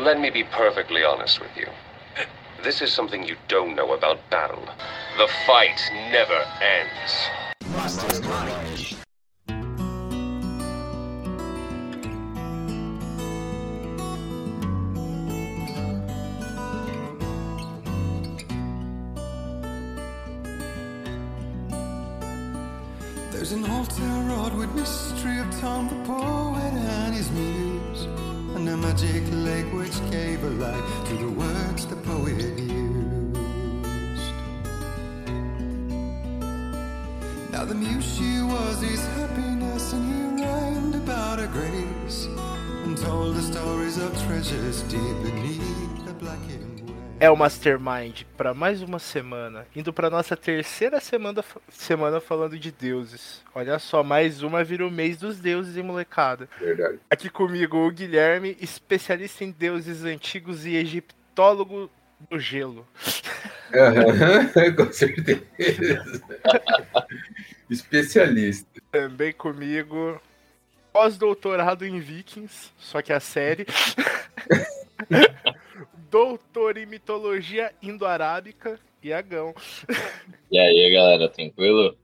Let me be perfectly honest with you. This is something you don't know about battle. The fight never ends. There's an old town with mystery Tom the poet a magic lake which gave a life to the words the poet used. Now the muse she was his happiness, and he rhymed about her grace, and told the stories of treasures deep beneath the blackened. É o Mastermind para mais uma semana, indo para nossa terceira semana, semana falando de deuses. Olha só, mais uma vira o mês dos deuses e molecada. Verdade. Aqui comigo o Guilherme, especialista em deuses antigos e egiptólogo do gelo. Aham, com certeza. Especialista. Também comigo, pós-doutorado em Vikings, só que a série. Doutor em mitologia indo-arábica, Iagão. E aí, galera, tranquilo?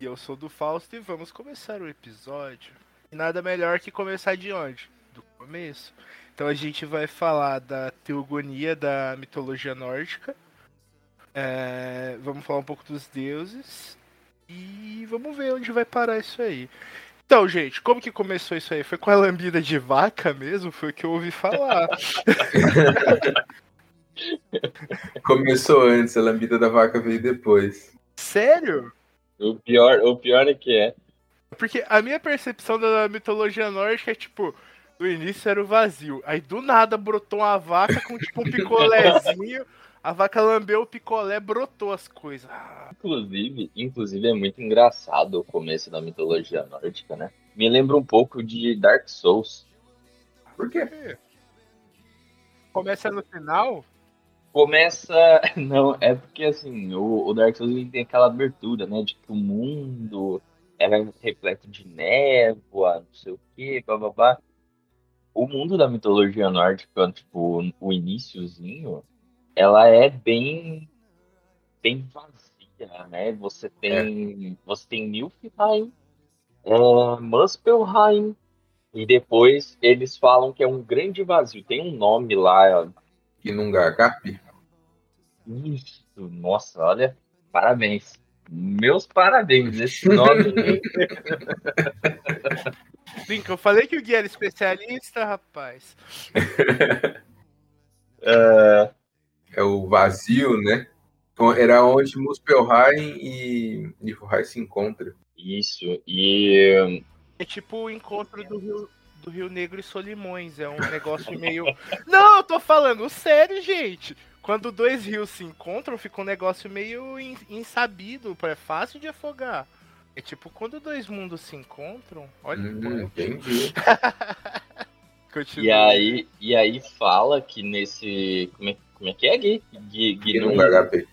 E eu sou do Fausto e vamos começar o episódio. E nada melhor que começar de onde? Do começo. Então a gente vai falar da teogonia da mitologia nórdica. É, vamos falar um pouco dos deuses. E vamos ver onde vai parar isso aí. Então, gente, como que começou isso aí? Foi com a lambida de vaca mesmo? Foi o que eu ouvi falar. Começou antes, a lambida da vaca veio depois. Sério? O pior, o pior é que é. Porque a minha percepção da mitologia nórdica é tipo, no início era o vazio. Aí do nada brotou uma vaca com tipo um picolézinho. A vaca lambeu o picolé, brotou as coisas. Inclusive, inclusive é muito engraçado o começo da mitologia nórdica, né? Me lembra um pouco de Dark Souls. Por quê? Começa no final? Começa. Não, é porque assim, o, o Dark Souls tem aquela abertura, né? De que o mundo era repleto de névoa, não sei o que, bababá. O mundo da mitologia nórdica, tipo, o iniciozinho, ela é bem. bem vazia, né? Você tem. Você tem Nilfheim, é, Muspelheim, e depois eles falam que é um grande vazio. Tem um nome lá, Inungargap? Isso, nossa, olha, parabéns. Meus parabéns, esse nome. Sim, que eu falei que o Gui era especialista, rapaz. é, É o vazio, né? Então, Era onde Muspelheim e Niflheim se encontram. isso, e É tipo o encontro do Rio, do Rio Negro e Solimões. É um negócio meio. Não, eu tô falando sério, gente. Quando dois rios se encontram, fica um negócio meio in- insabido. É fácil de afogar. É tipo quando dois mundos se encontram. Olha, Hum, entendi. continua. e, aí, e aí fala que nesse. Como é, como é que é, Gui? Gui, Gui Inungargap.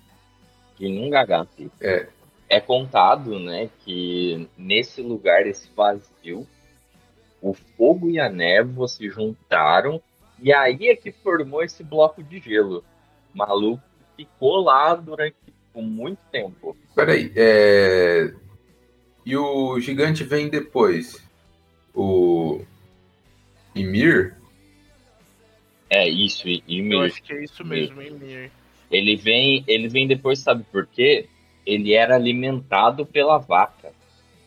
Ginungagap. É. É contado, né, que nesse lugar, esse vazio, o fogo e a névoa se juntaram e aí é que formou esse bloco de gelo. O maluco ficou lá durante tipo, muito tempo. Peraí, é... E o gigante vem depois? O... Ymir? É isso, e, e Eu acho que é isso mesmo, Emir. ele vem, ele vem depois, sabe por quê? Ele era alimentado pela vaca,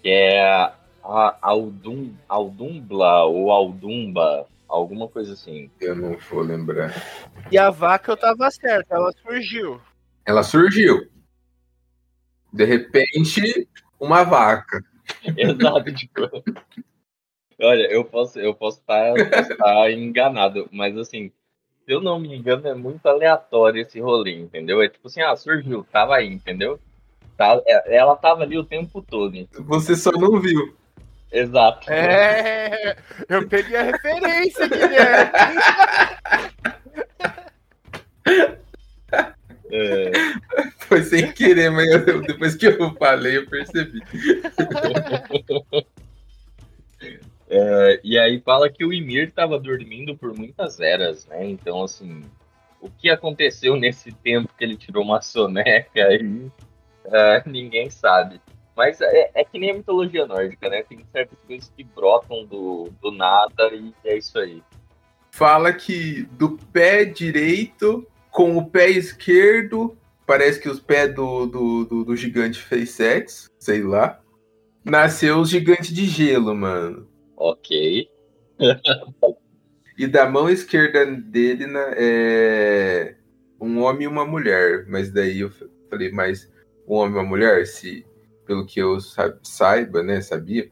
que é a Aldum, Aldumbla ou Aldumba, alguma coisa assim. Eu não vou lembrar. E a vaca eu tava certo, ela surgiu. Ela surgiu. De repente, uma vaca. Exato, tipo. Olha, eu posso eu posso estar posso estar enganado, mas assim, se eu não me engano, é muito aleatório esse rolê, entendeu? É tipo assim, ah, surgiu, tava aí, entendeu? Tá, é- ela tava ali o tempo todo. hein? Você só não viu. Exato. É, eu peguei a referência, Guilherme. É, Foi sem querer, mas eu- depois que eu falei, eu percebi. Uh, e aí fala que o Ymir estava dormindo por muitas eras, né? Então, assim, o que aconteceu nesse tempo que ele tirou uma soneca aí, uh, ninguém sabe. Mas é, é, que nem a mitologia nórdica, né? Tem certas coisas que brotam do, do nada e é isso aí. Fala que do pé direito com o pé esquerdo, parece que os pés do, do, do, do gigante fez sexo, sei lá. Nasceu os gigantes de gelo, mano. Ok. e da mão esquerda dele né, é um homem e uma mulher. Mas daí eu falei, mas um homem e uma mulher, se pelo que eu saiba, né, sabia,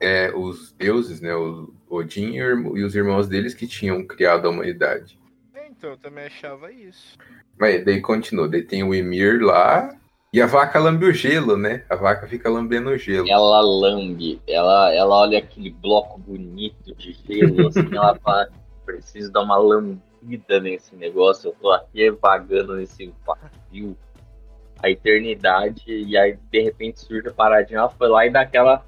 é os deuses, né, o Odin e os irmãos deles que tinham criado a humanidade. Então, eu também achava isso. Mas daí continua, daí tem o Emir lá, e a vaca lambe o gelo, né? A vaca fica lambendo o gelo. Ela lambe, ela, ela olha aquele bloco bonito de gelo, assim, ela fala, preciso dar uma lambida nesse negócio, eu tô aqui vagando nesse vazio a eternidade, e aí de repente surge a paradinha, ela foi lá e dá aquela,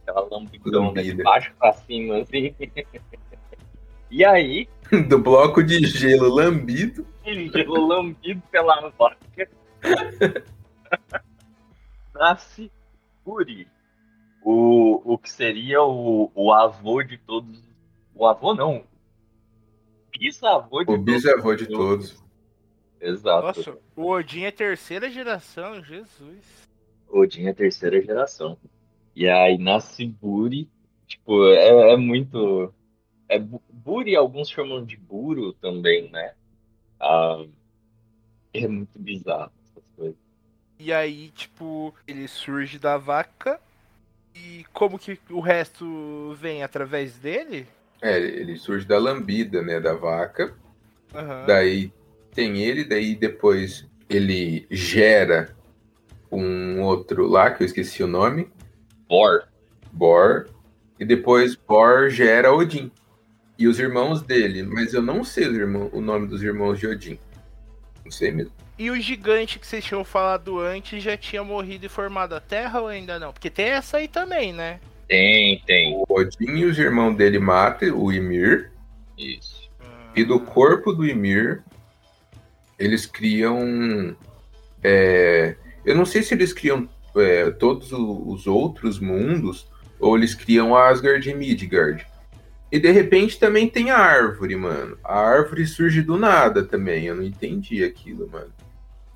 aquela lambidão né, de baixo pra cima, assim. e aí. Do bloco de gelo lambido. Gelo lambido pela vaca. Nasce Uri, o, o que seria o, o avô de todos. O avô não. Bisavô de o todos. O bisavô de todos. Exato. Nossa, o Odin é terceira geração, Jesus. Odin é terceira geração. E aí nasce Buri, tipo, é, é muito. É, Buri, alguns chamam de Buro também, né? Ah, é muito bizarro. E aí, tipo, ele surge da vaca. E como que o resto vem através dele? É, ele surge da lambida, né, da vaca. Uhum. Daí tem ele, daí depois ele gera um outro lá, que eu esqueci o nome. Bor. Bor. E depois Bor gera Odin. E os irmãos dele, mas eu não sei irmão, o nome dos irmãos de Odin. Não sei mesmo. E o gigante que vocês tinham falado antes já tinha morrido e formado a Terra ou ainda não? Porque tem essa aí também, né? Tem, tem. O Odin e os irmãos dele matam o Ymir. Isso. E do corpo do Ymir eles criam. É, eu não sei se eles criam é, todos os outros mundos ou eles criam Asgard e Midgard. E de repente também tem a árvore, mano. A árvore surge do nada também. Eu não entendi aquilo, mano.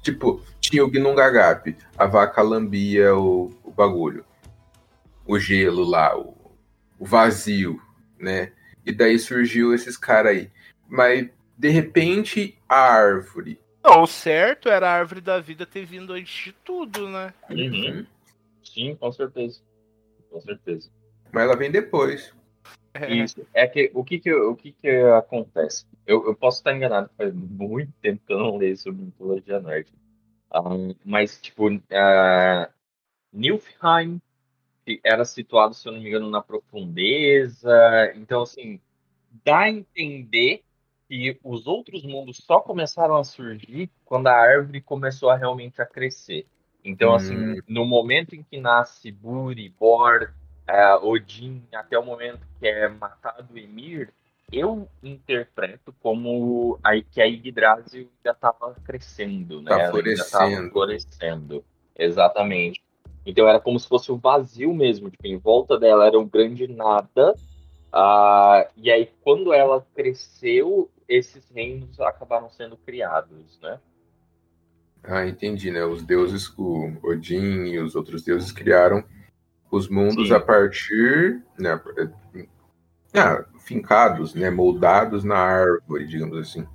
Tipo, tinha o Gnungagap, a vaca lambia o, o bagulho. O gelo lá, o, o vazio, né? E daí surgiu esses caras aí. Mas de repente, a árvore. Não, o certo era a árvore da vida ter vindo antes de tudo, né? Uhum. Sim, com certeza. Com certeza. Mas ela vem depois. É. Isso. É que o que que, o que, que acontece? Eu, eu posso estar enganado, faz muito tempo que eu não leio sobre mitologia nórdica. Um, mas, tipo, uh, Nilfheim era situado, se eu não me engano, na profundeza. Então, assim, dá a entender que os outros mundos só começaram a surgir quando a árvore começou a realmente a crescer. Então, assim, hum. assim, no momento em que nasce Buri, Bor, uh, Odin, até o momento que é matado Emir, eu interpreto como aí que a Yggdrasil já estava crescendo, né? Tá florescendo. florescendo. Exatamente. Então era como se fosse o vazio mesmo, tipo, em volta dela era um grande nada. Uh, e aí, quando ela cresceu, esses reinos acabaram sendo criados, né? Ah, entendi, né? Os deuses, o Odin e os outros deuses criaram os mundos Sim. a partir, né? Ah, fincados, né? Moldados na árvore, digamos assim.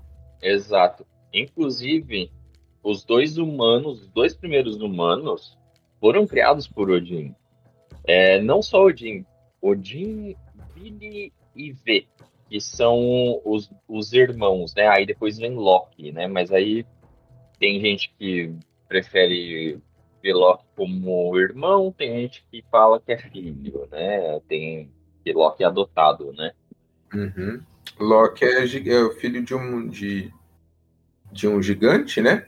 Exato. Inclusive, os dois humanos, os dois primeiros humanos, foram criados por Odin. É, não só Odin, Odin, Vili e V que são os, os irmãos, né? Aí depois vem Loki, né? Mas aí tem gente que prefere ver Loki como irmão, tem gente que fala que é filho, né? Tem que Loki é adotado, né? Uhum. Loki é, é o filho de um de, de um gigante, né?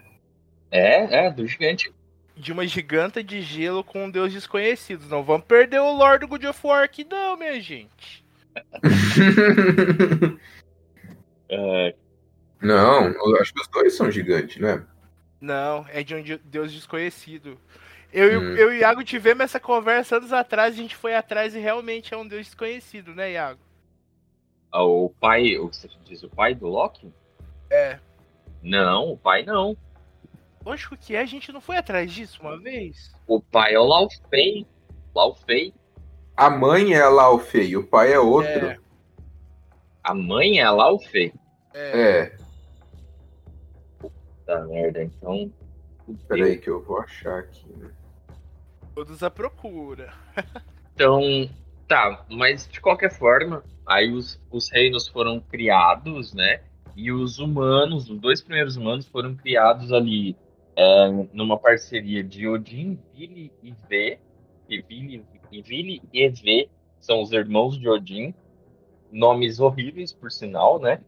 É, é, do gigante. de uma giganta de gelo com um deus desconhecido. Não vamos perder o Lord do God of War aqui não, minha gente. É, Não, eu acho que os dois são gigantes, né? Não, é de um de- deus desconhecido. Eu, e o- Hum. eu e o Iago tivemos essa conversa anos atrás, a gente foi atrás e realmente é um deus desconhecido, né, Iago? ah, o pai, o que você diz, o pai do Loki? É. Não, o pai não. Lógico que é, a gente não foi atrás disso uma vez? O pai é o Laufey. Laufey. A mãe é a Laufey, o pai é outro. É. A mãe é a Laufey. É. É, Tá merda, então. peraí que eu vou achar aqui. né? Todos à procura. Então, tá, mas de qualquer forma, aí os, os reinos foram criados, né? E os humanos, os dois primeiros humanos foram criados ali é, numa parceria de Odin, Vili e V. E Vili, e Vili e V são os irmãos de Odin. Nomes horríveis, por sinal, né?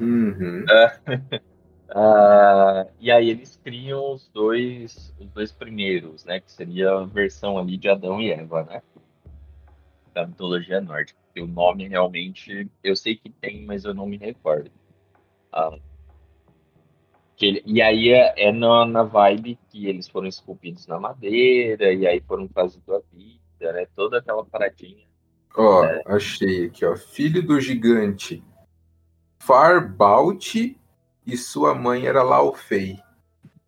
Uhum. Ah, e aí eles criam os dois, os dois primeiros, né? Que seria a versão ali de Adão e Eva, né? Da mitologia nórdica. O nome realmente, eu sei que tem, mas eu não me recordo. Que ele- e aí é, é na, na vibe que eles foram esculpidos na madeira, e aí foram trazidos à vida, né? Toda aquela paradinha. Ó, É. achei aqui, ó. Filho do gigante Farbaut e sua mãe era Laufey.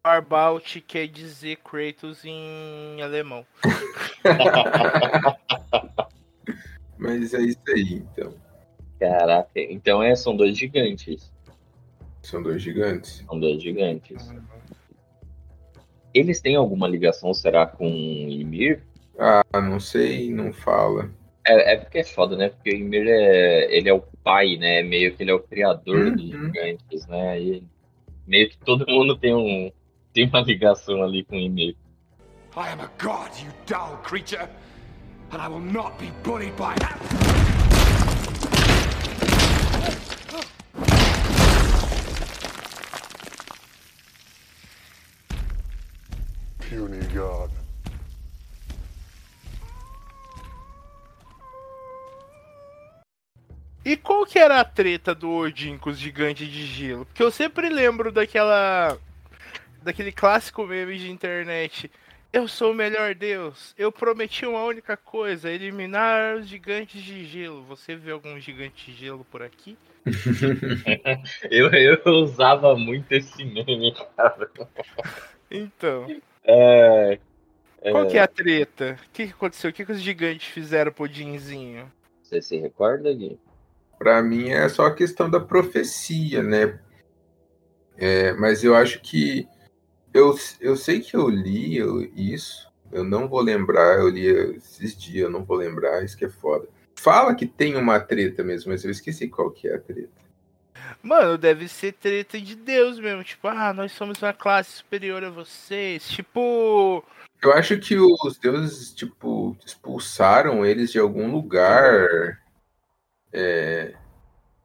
Barbaut quer dizer Kratos em alemão. Mas é isso aí, então. Caraca, então é, são dois gigantes. São dois gigantes. São dois gigantes. Eles têm alguma ligação, será, com Ymir? Ah, não sei, não fala. É, é porque é foda, né? Porque o Ymir é, ele é o pai, né? Meio que ele é o criador dos Uhum. gigantes, né? E meio que todo mundo tem, um, tem uma ligação ali com o Ymir. I am a god, you dull creature, and I will not be bullied by that. Puny god. E qual que era a treta do Odin com os gigantes de gelo? Porque eu sempre lembro daquela. daquele clássico meme de internet. Eu sou o melhor deus. Eu prometi uma única coisa: eliminar os gigantes de gelo. Você vê algum gigante de gelo por aqui? Eu, eu usava muito esse meme, cara. Então, É, qual que é a treta? O que, que aconteceu? O que, que os gigantes fizeram pro Odinzinho? você se recorda, Gui? Pra mim é só a questão da profecia, né? É, mas eu acho que eu, eu sei que eu li eu- isso, eu não vou lembrar, eu li esses dias, eu não vou lembrar, isso que é foda. Fala que tem uma treta mesmo, mas eu esqueci qual que é a treta. Mano, deve ser treta de Deus mesmo. Tipo, ah, nós somos uma classe superior a vocês. Tipo. Eu acho que os deuses, tipo, expulsaram eles de algum lugar. É...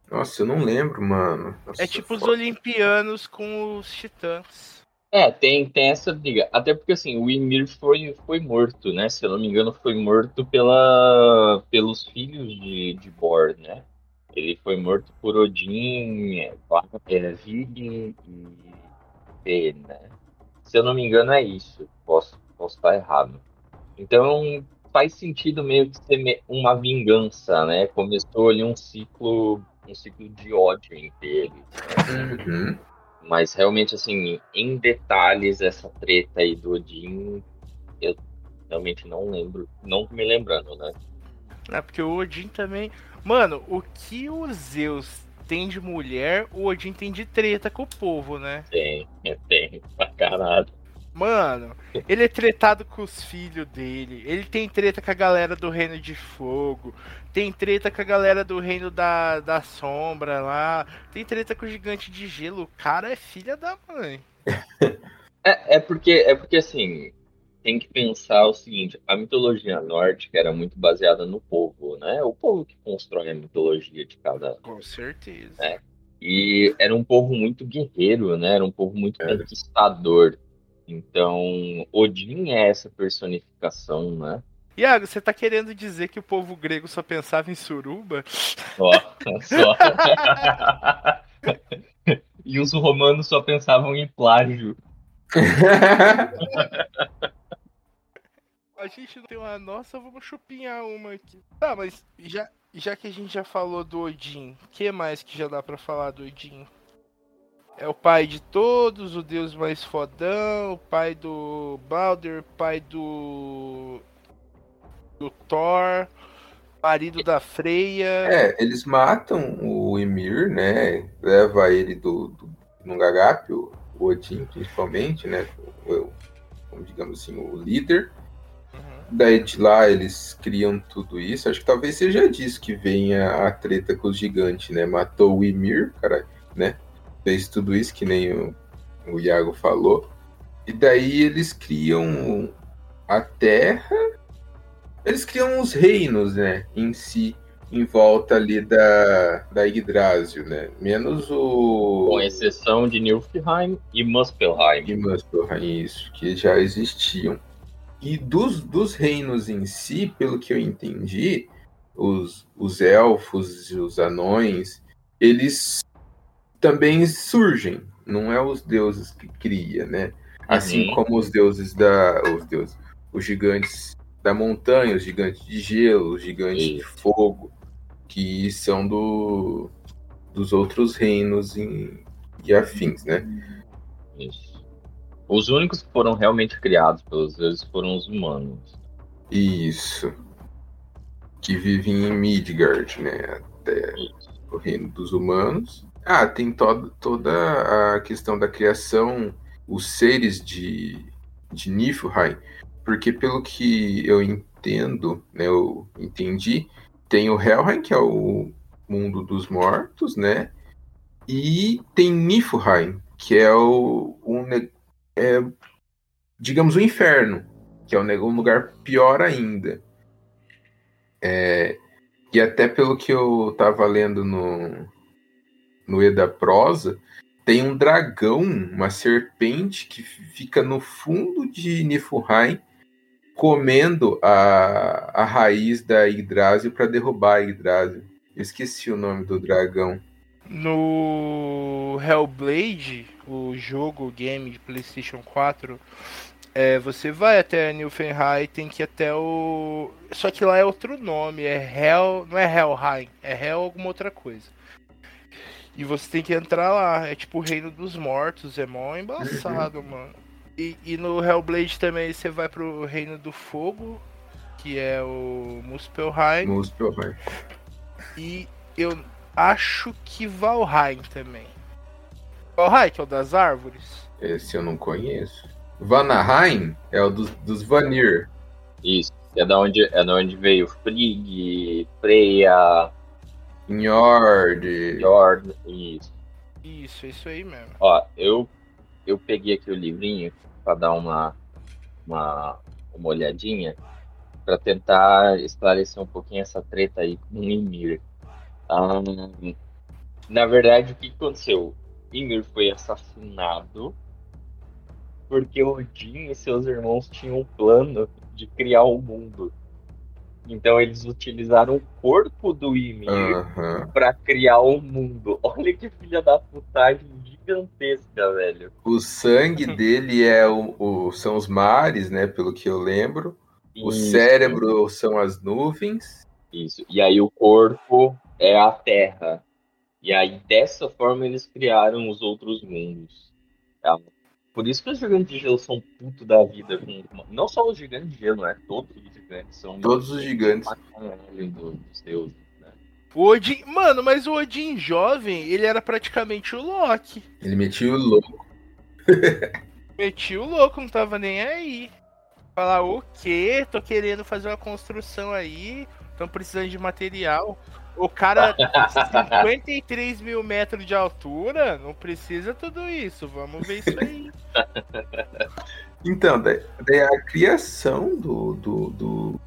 Nossa, eu não lembro, mano. Nossa, É tipo os foda. olimpianos com os titãs. É, tem, tem essa briga. Até porque, assim, o Ymir foi, foi morto, né? Se eu não me engano, foi morto pela, pelos filhos de, de Bor, né? Ele foi morto por Odin, é, é, e Fê, né? Se eu não me engano, é isso. Posso, posso estar errado. Então, faz sentido meio que ser uma vingança, né? Começou ali um ciclo, um ciclo de ódio entre eles. Uhum. Mas realmente, assim, em detalhes, essa treta aí do Odin, eu realmente não lembro, não tô me lembrando, né? É porque o Odin também. Mano, o que o Zeus tem de mulher, o Odin tem de treta com o povo, né? Tem, é, tem, pra caralho. Mano, ele é tretado com os filhos dele. Ele tem treta com a galera do Reino de Fogo. Tem treta com a galera do Reino da, da Sombra lá. Tem treta com o Gigante de Gelo. O cara é filha da mãe. É, é porque, é porque, assim, tem que pensar o seguinte, a mitologia nórdica era muito baseada no povo, né? O povo que constrói a mitologia de cada, Com certeza. É. E era um povo muito guerreiro, né? Era um povo muito Era. conquistador. Então, Odin é essa personificação, né? Iago, você tá querendo dizer que o povo grego só pensava em suruba? Só, só. e os romanos só pensavam em plágio. A gente não tem uma nossa, vamos chupinhar uma aqui. Tá, mas já, já que a gente já falou do Odin, o que mais que já dá pra falar do Odin? É o pai de todos, o deus mais fodão, o pai do Balder, pai do. do Thor, marido da Freya. É, eles matam o Ymir, né? Leva ele do, do Nungagap, o, o Odin principalmente, né? O, o, digamos assim, o líder. Daí de lá eles criam tudo isso. Acho que talvez seja disso que venha a treta com os gigantes, né? Matou o Ymir, cara, né? Fez tudo isso que nem o, o Iago falou. E daí eles criam a Terra. Eles criam os reinos, né? Em si, em volta ali da, da Yggdrasil, né? Menos o. Com exceção de Nilfheim e Muspelheim. de Muspelheim, isso, que já existiam. E dos, dos reinos em si, pelo que eu entendi, os, os elfos e os anões, eles também surgem, não é os deuses que cria, né? Assim Uhum. como os deuses da. Os deuses. Os gigantes da montanha, os gigantes de gelo, os gigantes de fogo, que são do, dos outros reinos em, e afins, né? Isso. Os únicos que foram realmente criados pelos deuses foram os humanos. Isso. Que vivem em Midgard, né? Até Isso. o reino dos humanos. Ah, tem todo, toda a questão da criação, os seres de, de Niflheim, porque pelo que eu entendo, né, eu entendi, tem o Helheim, que é o mundo dos mortos, né? E tem Niflheim, que é o, o é, digamos o inferno, que é um, lugar pior ainda. É, e até pelo que eu tava lendo no, no Eda Prosa, tem um dragão, uma serpente que fica no fundo de Niflheim comendo a, a raiz da Yggdrasil para derrubar a Yggdrasil. Eu esqueci o nome do dragão. No Hellblade, o jogo, o game de PlayStation 4, é, você vai até Nilfheim, tem que ir até o. Só que lá é outro nome, é Hell. Não é Helheim, é Hell alguma outra coisa. E você tem que entrar lá, é tipo o Reino dos Mortos, é mó embaçado, mano. E, e no Hellblade também você vai pro Reino do Fogo, que é o Muspelheim. Muspelheim. E eu acho que Valheim também. Valheim, que é o das árvores. Esse eu não conheço. Vanaheim é o dos, dos Vanir. Isso. É da onde, é da onde veio Frigg, Freya, Njord. Jord. Isso. Isso, é isso aí mesmo. Ó, eu, eu peguei aqui o livrinho para dar uma, uma, uma olhadinha para tentar esclarecer um pouquinho essa treta aí com o Ymir. Ah, na verdade, o que aconteceu? Ymir foi assassinado porque Odin e seus irmãos tinham um plano de criar o mundo. Então eles utilizaram o corpo do Ymir Aham. pra criar o mundo. Olha que filha da putagem gigantesca, velho. O sangue dele é o, o- são os mares, né? Pelo que eu lembro. O cérebro são as nuvens. Isso. E aí o corpo é a terra. E aí dessa forma eles criaram os outros mundos. tá? Por isso que os gigantes de gelo são puto da vida. Com... Não só os gigantes de gelo, né? Todos os gigantes são. Todos os gigantes. do- dos deuses, né? O Odin. Mano, mas o Odin jovem, ele era praticamente o Loki. Ele metia o louco. Metia o louco, não tava nem aí. Falar o quê? Tô querendo fazer uma construção aí. Tão precisando de material. O cara, 53 mil metros de altura, não precisa tudo isso. Vamos ver isso aí. Então, daí, daí a criação do, do, do,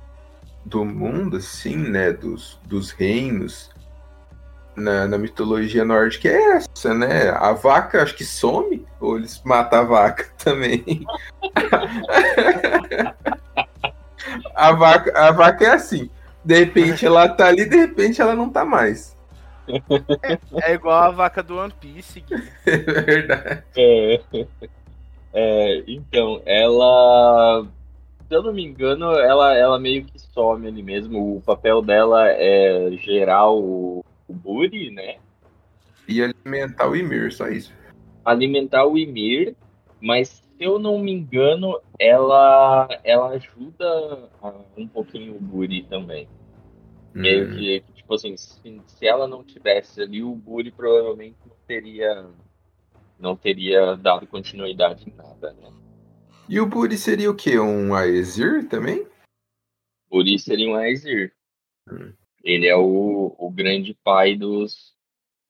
do mundo, assim, né? Dos, dos reinos. na, na mitologia nórdica é essa, né? A vaca acho que some, ou eles matam a vaca também. a, vaca, a vaca é assim. De repente ela tá ali, de repente ela não tá mais. É igual a vaca do One Piece. Gui. É verdade. É, é, então, ela. Se eu não me engano, ela, ela meio que some ali mesmo. O papel dela é gerar o, o Buri, né? E alimentar o Ymir, só isso. Alimentar o Ymir, mas eu não me engano, ela, ela ajuda um pouquinho o Buri também. Meio Hum. que, que, tipo assim, se, se ela não tivesse ali, o Buri provavelmente não teria, não teria dado continuidade em nada, né? E o Buri seria o quê? Um Aesir também? Buri seria um Aesir. Hum. Ele é o, o grande pai dos,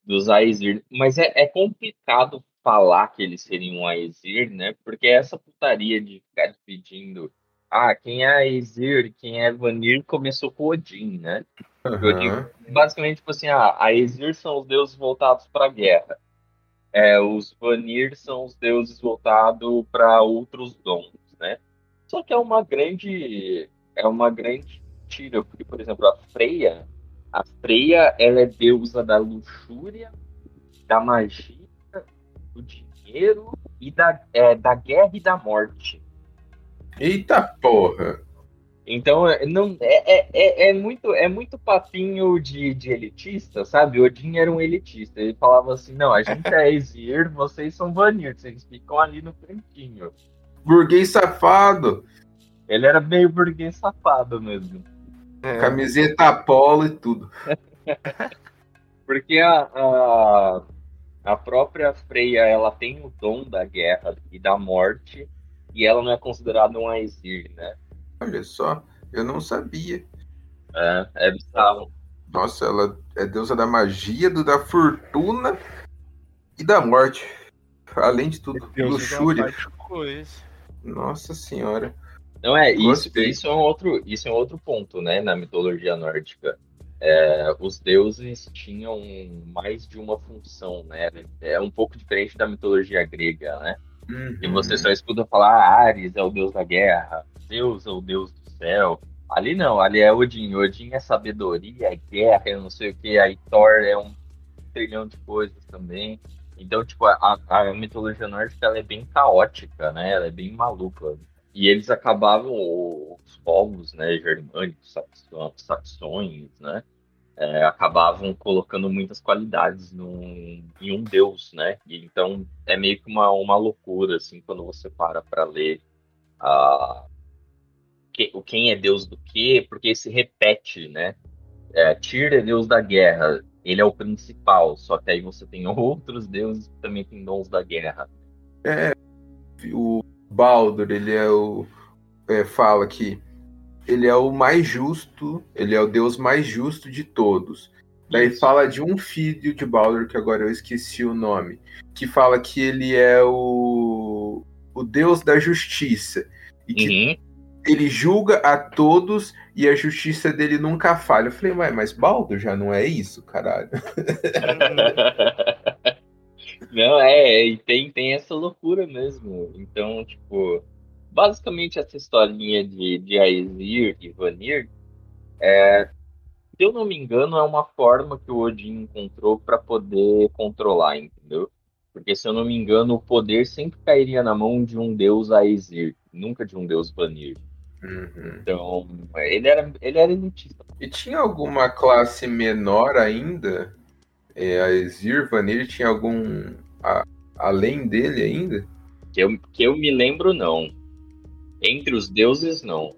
dos Aesir. Mas é, é complicado falar que ele seria um Aesir, né? Porque essa putaria de ficar dividindo ah, quem é Aesir, quem é Vanir, começou com Odin, né? Aham. basicamente, tipo assim, ah, a Aesir são os deuses voltados para a guerra. É, os Vanir são os deuses voltados para outros dons, né? Só que é uma grande é uma grande tira, porque por exemplo, a Freya, a Freya, ela é deusa da luxúria, da magia, do dinheiro e da, é, da guerra e da morte. Eita porra! Então, é- não, é, é, é, é muito, é muito papinho de, de elitista, sabe? Odin era um elitista. Ele falava assim: não, a gente é Aesir, vocês são Vanir, vocês ficam ali no cantinho. Burguês safado! Ele era meio burguês safado mesmo. É. Camiseta polo e tudo. Porque a, a, a própria Freya, ela tem o dom da guerra e da morte, e ela não é considerada um Aesir, né? Olha só, eu não sabia. É, é bizarro. Nossa, ela é deusa da magia, do da fortuna e da morte. Além de tudo, uma luxúria. Nossa senhora. Não é, isso, isso é um outro, isso é um outro ponto, né, na mitologia nórdica. É, os deuses tinham mais de uma função, né? É um pouco diferente da mitologia grega, né? E Uhum. você só escuta falar ah, Ares é o deus da guerra, Zeus é o deus do céu. Ali não, ali é Odin. Odin é sabedoria, é guerra, é não sei o que. Aí Thor é um trilhão de coisas também. Então, tipo, a, a mitologia nórdica ela é bem caótica, né? Ela é bem maluca. E eles acabavam, os povos, né, germânicos, saxões, né, é, acabavam colocando muitas qualidades num, em um deus, né? E então é meio que uma, uma loucura, assim, quando você para para ler a, que, o quem é deus do quê, porque se repete, né? É, Tyr é deus da guerra, ele é o principal, só que aí você tem outros deuses que também têm dons da guerra. O Baldur, ele é o. é, fala que ele é o mais justo, ele é o deus mais justo de todos. Daí fala de um filho de Baldur, que agora eu esqueci o nome, que fala que ele é o, o deus da justiça. E que Uhum. ele julga a todos e a justiça dele nunca falha. Eu falei, ué, mas Baldur já não é isso, caralho. Não, é, tem, tem essa loucura mesmo. Então, tipo, basicamente essa historinha de, de Aesir e Vanir, é, se eu não me engano, é uma forma que o Odin encontrou para poder controlar, entendeu? Porque, se eu não me engano, o poder sempre cairia na mão de um deus Aesir, nunca de um deus Vanir. Uhum. Então, ele era, ele era elitista. E tinha alguma classe menor ainda? É, a Exir, Vanir, tinha algum. a- além dele ainda? Que eu, que eu me lembro, não. Entre os deuses, não.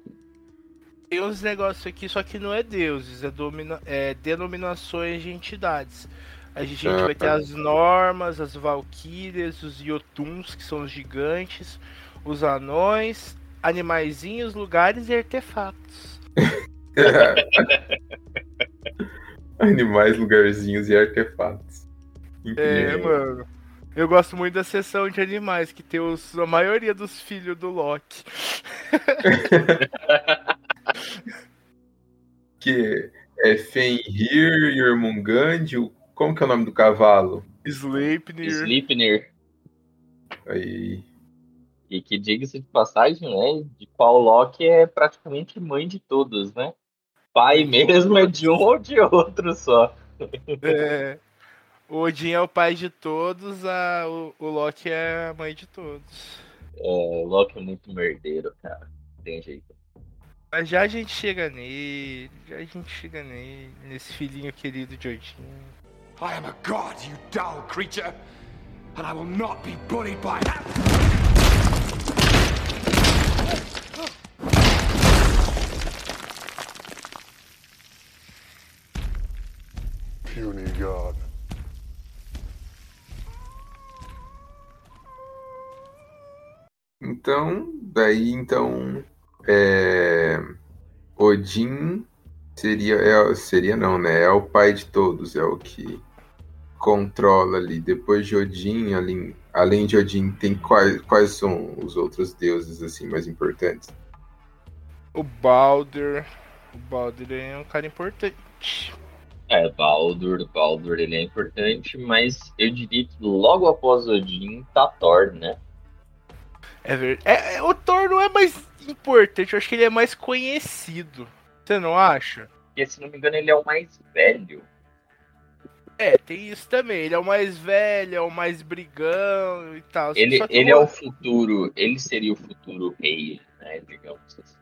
Tem uns negócios aqui, só que não é deuses, é, domina- é denominações de entidades. A gente, Ah. vai ter as normas, as valquírias, os yotuns, que são os gigantes, os anões, animaizinhos, lugares e artefatos. Animais, lugarzinhos e artefatos. É, Incrível. mano. Eu gosto muito da seção de animais, que tem os, a maioria dos filhos do Loki. Que é Fenrir, Jormungand, o- Como que é o nome do cavalo? Sleipnir. Sleipnir. Aí. E que diga-se de passagem, né? De qual Loki é praticamente mãe de todos, né? Pai mesmo é de um ou de outro só. É. O Odin é o pai de todos, a, o, o Loki é a mãe de todos. É, o Loki é muito merdeiro, cara. Não tem jeito. Mas já a gente chega nele, já a gente chega nele, nesse filhinho querido de Odin. I am a god, you dull creature, and I will not be bullied by that. Puny god. Então, daí então. É... Odin seria. É, seria não, né? É o pai de todos, é o que controla ali. Depois de Odin, além, além de Odin, tem quais, quais são os outros deuses assim mais importantes? O Baldur. O Baldur é um cara importante. É, Baldur, Baldur ele é importante, mas eu diria que logo após Odin tá Thor, né? É verdade. É, é, o Thor não é mais importante, eu acho que ele é mais conhecido. Você não acha? Porque, se não me engano, ele é o mais velho. É, tem isso também. Ele é o mais velho, é o mais brigão e tal. Ele, ele é o- o futuro, ele seria o futuro rei, né? Digamos assim.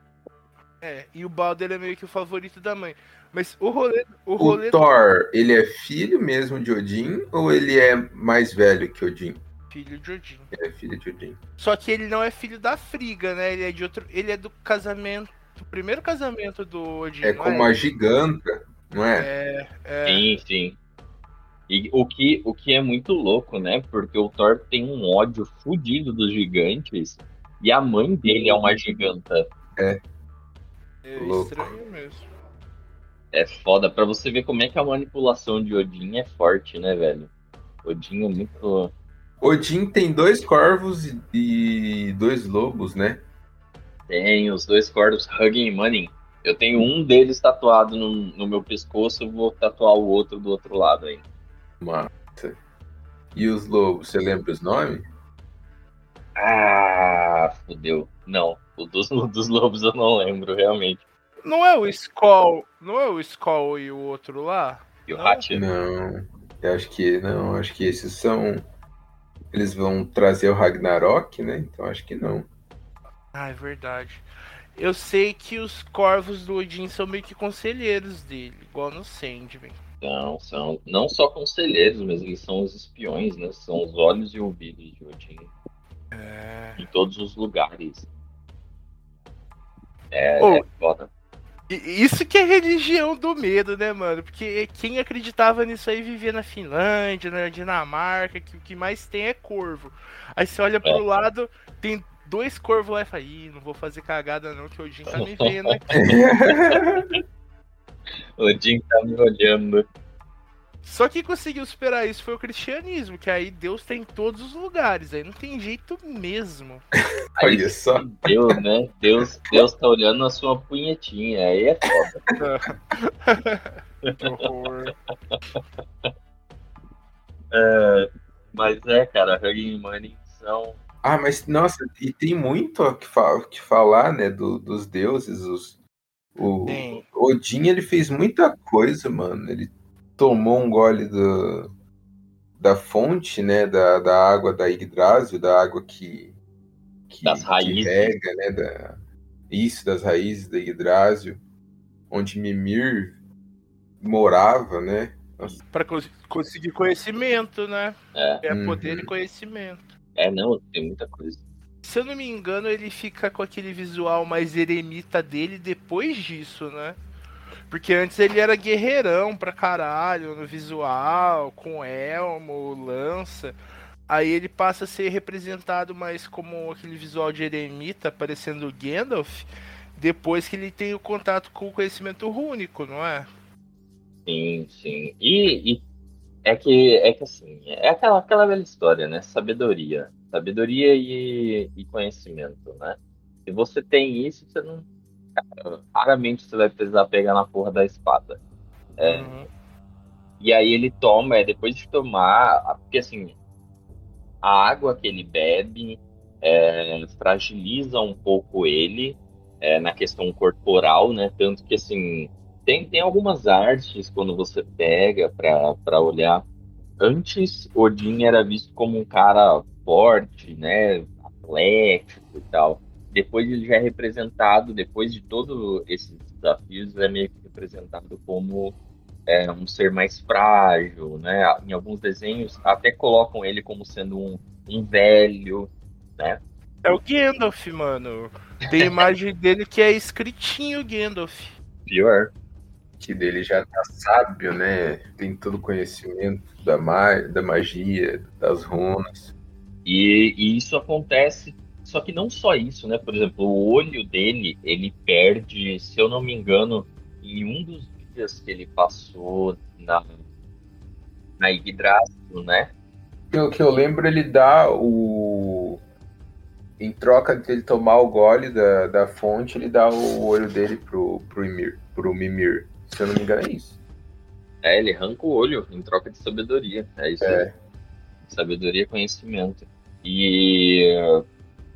É, e o Baldur é meio que o favorito da mãe. Mas o rolê. O rolê O Thor, ele é filho mesmo de Odin ou ele é mais velho que Odin? Filho de Odin. Ele é filho de Odin. Só que ele não é filho da Friga, né? Ele é de outro. Ele é do casamento. Do primeiro casamento do Odin. É não como a giganta, não é? É, é. Sim, sim. E o que, o que é muito louco, né? Porque o Thor tem um ódio fudido dos gigantes e a mãe dele é uma giganta. é louco. estranho mesmo. É foda pra você ver como é que a manipulação de Odin é forte, né, velho? Odin é muito. Odin tem dois corvos e- e dois lobos, né? Tem os dois cordos Hugging Money. Eu tenho um deles tatuado no, no meu pescoço, eu vou tatuar o outro do outro lado aí. Massa. E os lobos, você lembra os nomes? Ah, fodeu. Não, o dos, dos lobos eu não lembro, realmente. Não é o Skull. Não é o Skull e o outro lá? E o Não? Hatch? Não. Eu acho que não, acho que esses são. Eles vão trazer o Ragnarok, né? Então acho que não. Ah, é verdade. Eu sei que os corvos do Odin são meio que conselheiros dele, igual no Sandman. Não, são não só conselheiros, mas eles são os espiões, né? São os olhos e ouvidos de Odin É. em todos os lugares. É, Ô. é foda. Isso que é religião do medo, né, mano? Porque quem acreditava nisso aí vivia na Finlândia, na Dinamarca, que o que mais tem é corvo. Aí você olha pro lado, tem dois corvos lá e fala, ih, não vou fazer cagada não, que o Odin tá me vendo aqui. Odin tá me olhando. Só quem conseguiu superar isso foi o cristianismo, que aí Deus tem em todos os lugares, aí não tem jeito mesmo. Olha só. Deus, né? Deus, Deus tá olhando a sua punhetinha. Aí é foda. Que horror. É, mas é, cara, Hugging Money são. Ah, mas nossa, e tem muito o que, que falar, né? do- dos deuses. Os, o. Odin ele fez muita coisa, mano. Ele tomou um gole do, da fonte, né? Da, da água da Yggdrasil, da água que, que, Das que raízes. rega, né? Da, isso, das raízes da Yggdrasil, onde Mimir morava, né? Cons- conseguir conhecimento, né? É, É Uhum. poder e conhecimento. é, não, tem muita coisa. Se eu não me engano, ele fica com aquele visual mais eremita dele depois disso, né? Porque antes ele era guerreirão pra caralho no visual, com elmo, lança. Aí ele passa a ser representado mais como aquele visual de eremita, parecendo Gandalf, depois que ele tem o contato com o conhecimento rúnico, não é? Sim, sim. E, e é que é que assim, é aquela, aquela velha história, né? Sabedoria. Sabedoria e, e conhecimento, né? Se você tem isso, você não. Cara, raramente você vai precisar pegar na porra da espada. É. Uhum. E aí ele toma, é, depois de tomar, porque assim, a água que ele bebe é, fragiliza um pouco ele é, na questão corporal, né? Tanto que assim, tem, tem algumas artes quando você pega para olhar. Antes, Odin era visto como um cara forte, né? Atlético e tal. Depois ele já é representado, depois de todos esses desafios, é meio que representado como é, um ser mais frágil, né? Em alguns desenhos até colocam ele como sendo um, um velho, né? É o Gandalf, mano. Tem imagem dele que é escritinho Gandalf. Pior. Que dele já tá sábio, né? Tem todo o conhecimento da, ma da magia, das runas. E, e, isso acontece, só que não só isso, né? Por exemplo, o olho dele, ele perde, se eu não me engano, em um dos dias que ele passou na, na Yggdrasil, né? O que eu lembro, ele dá o. Em troca de ele tomar o gole da, da fonte, ele dá o olho dele pro, pro, Ymir, pro Mimir. Se eu não me engano, é isso. É, ele arranca o olho em troca de sabedoria. É isso é. Sabedoria e conhecimento. E,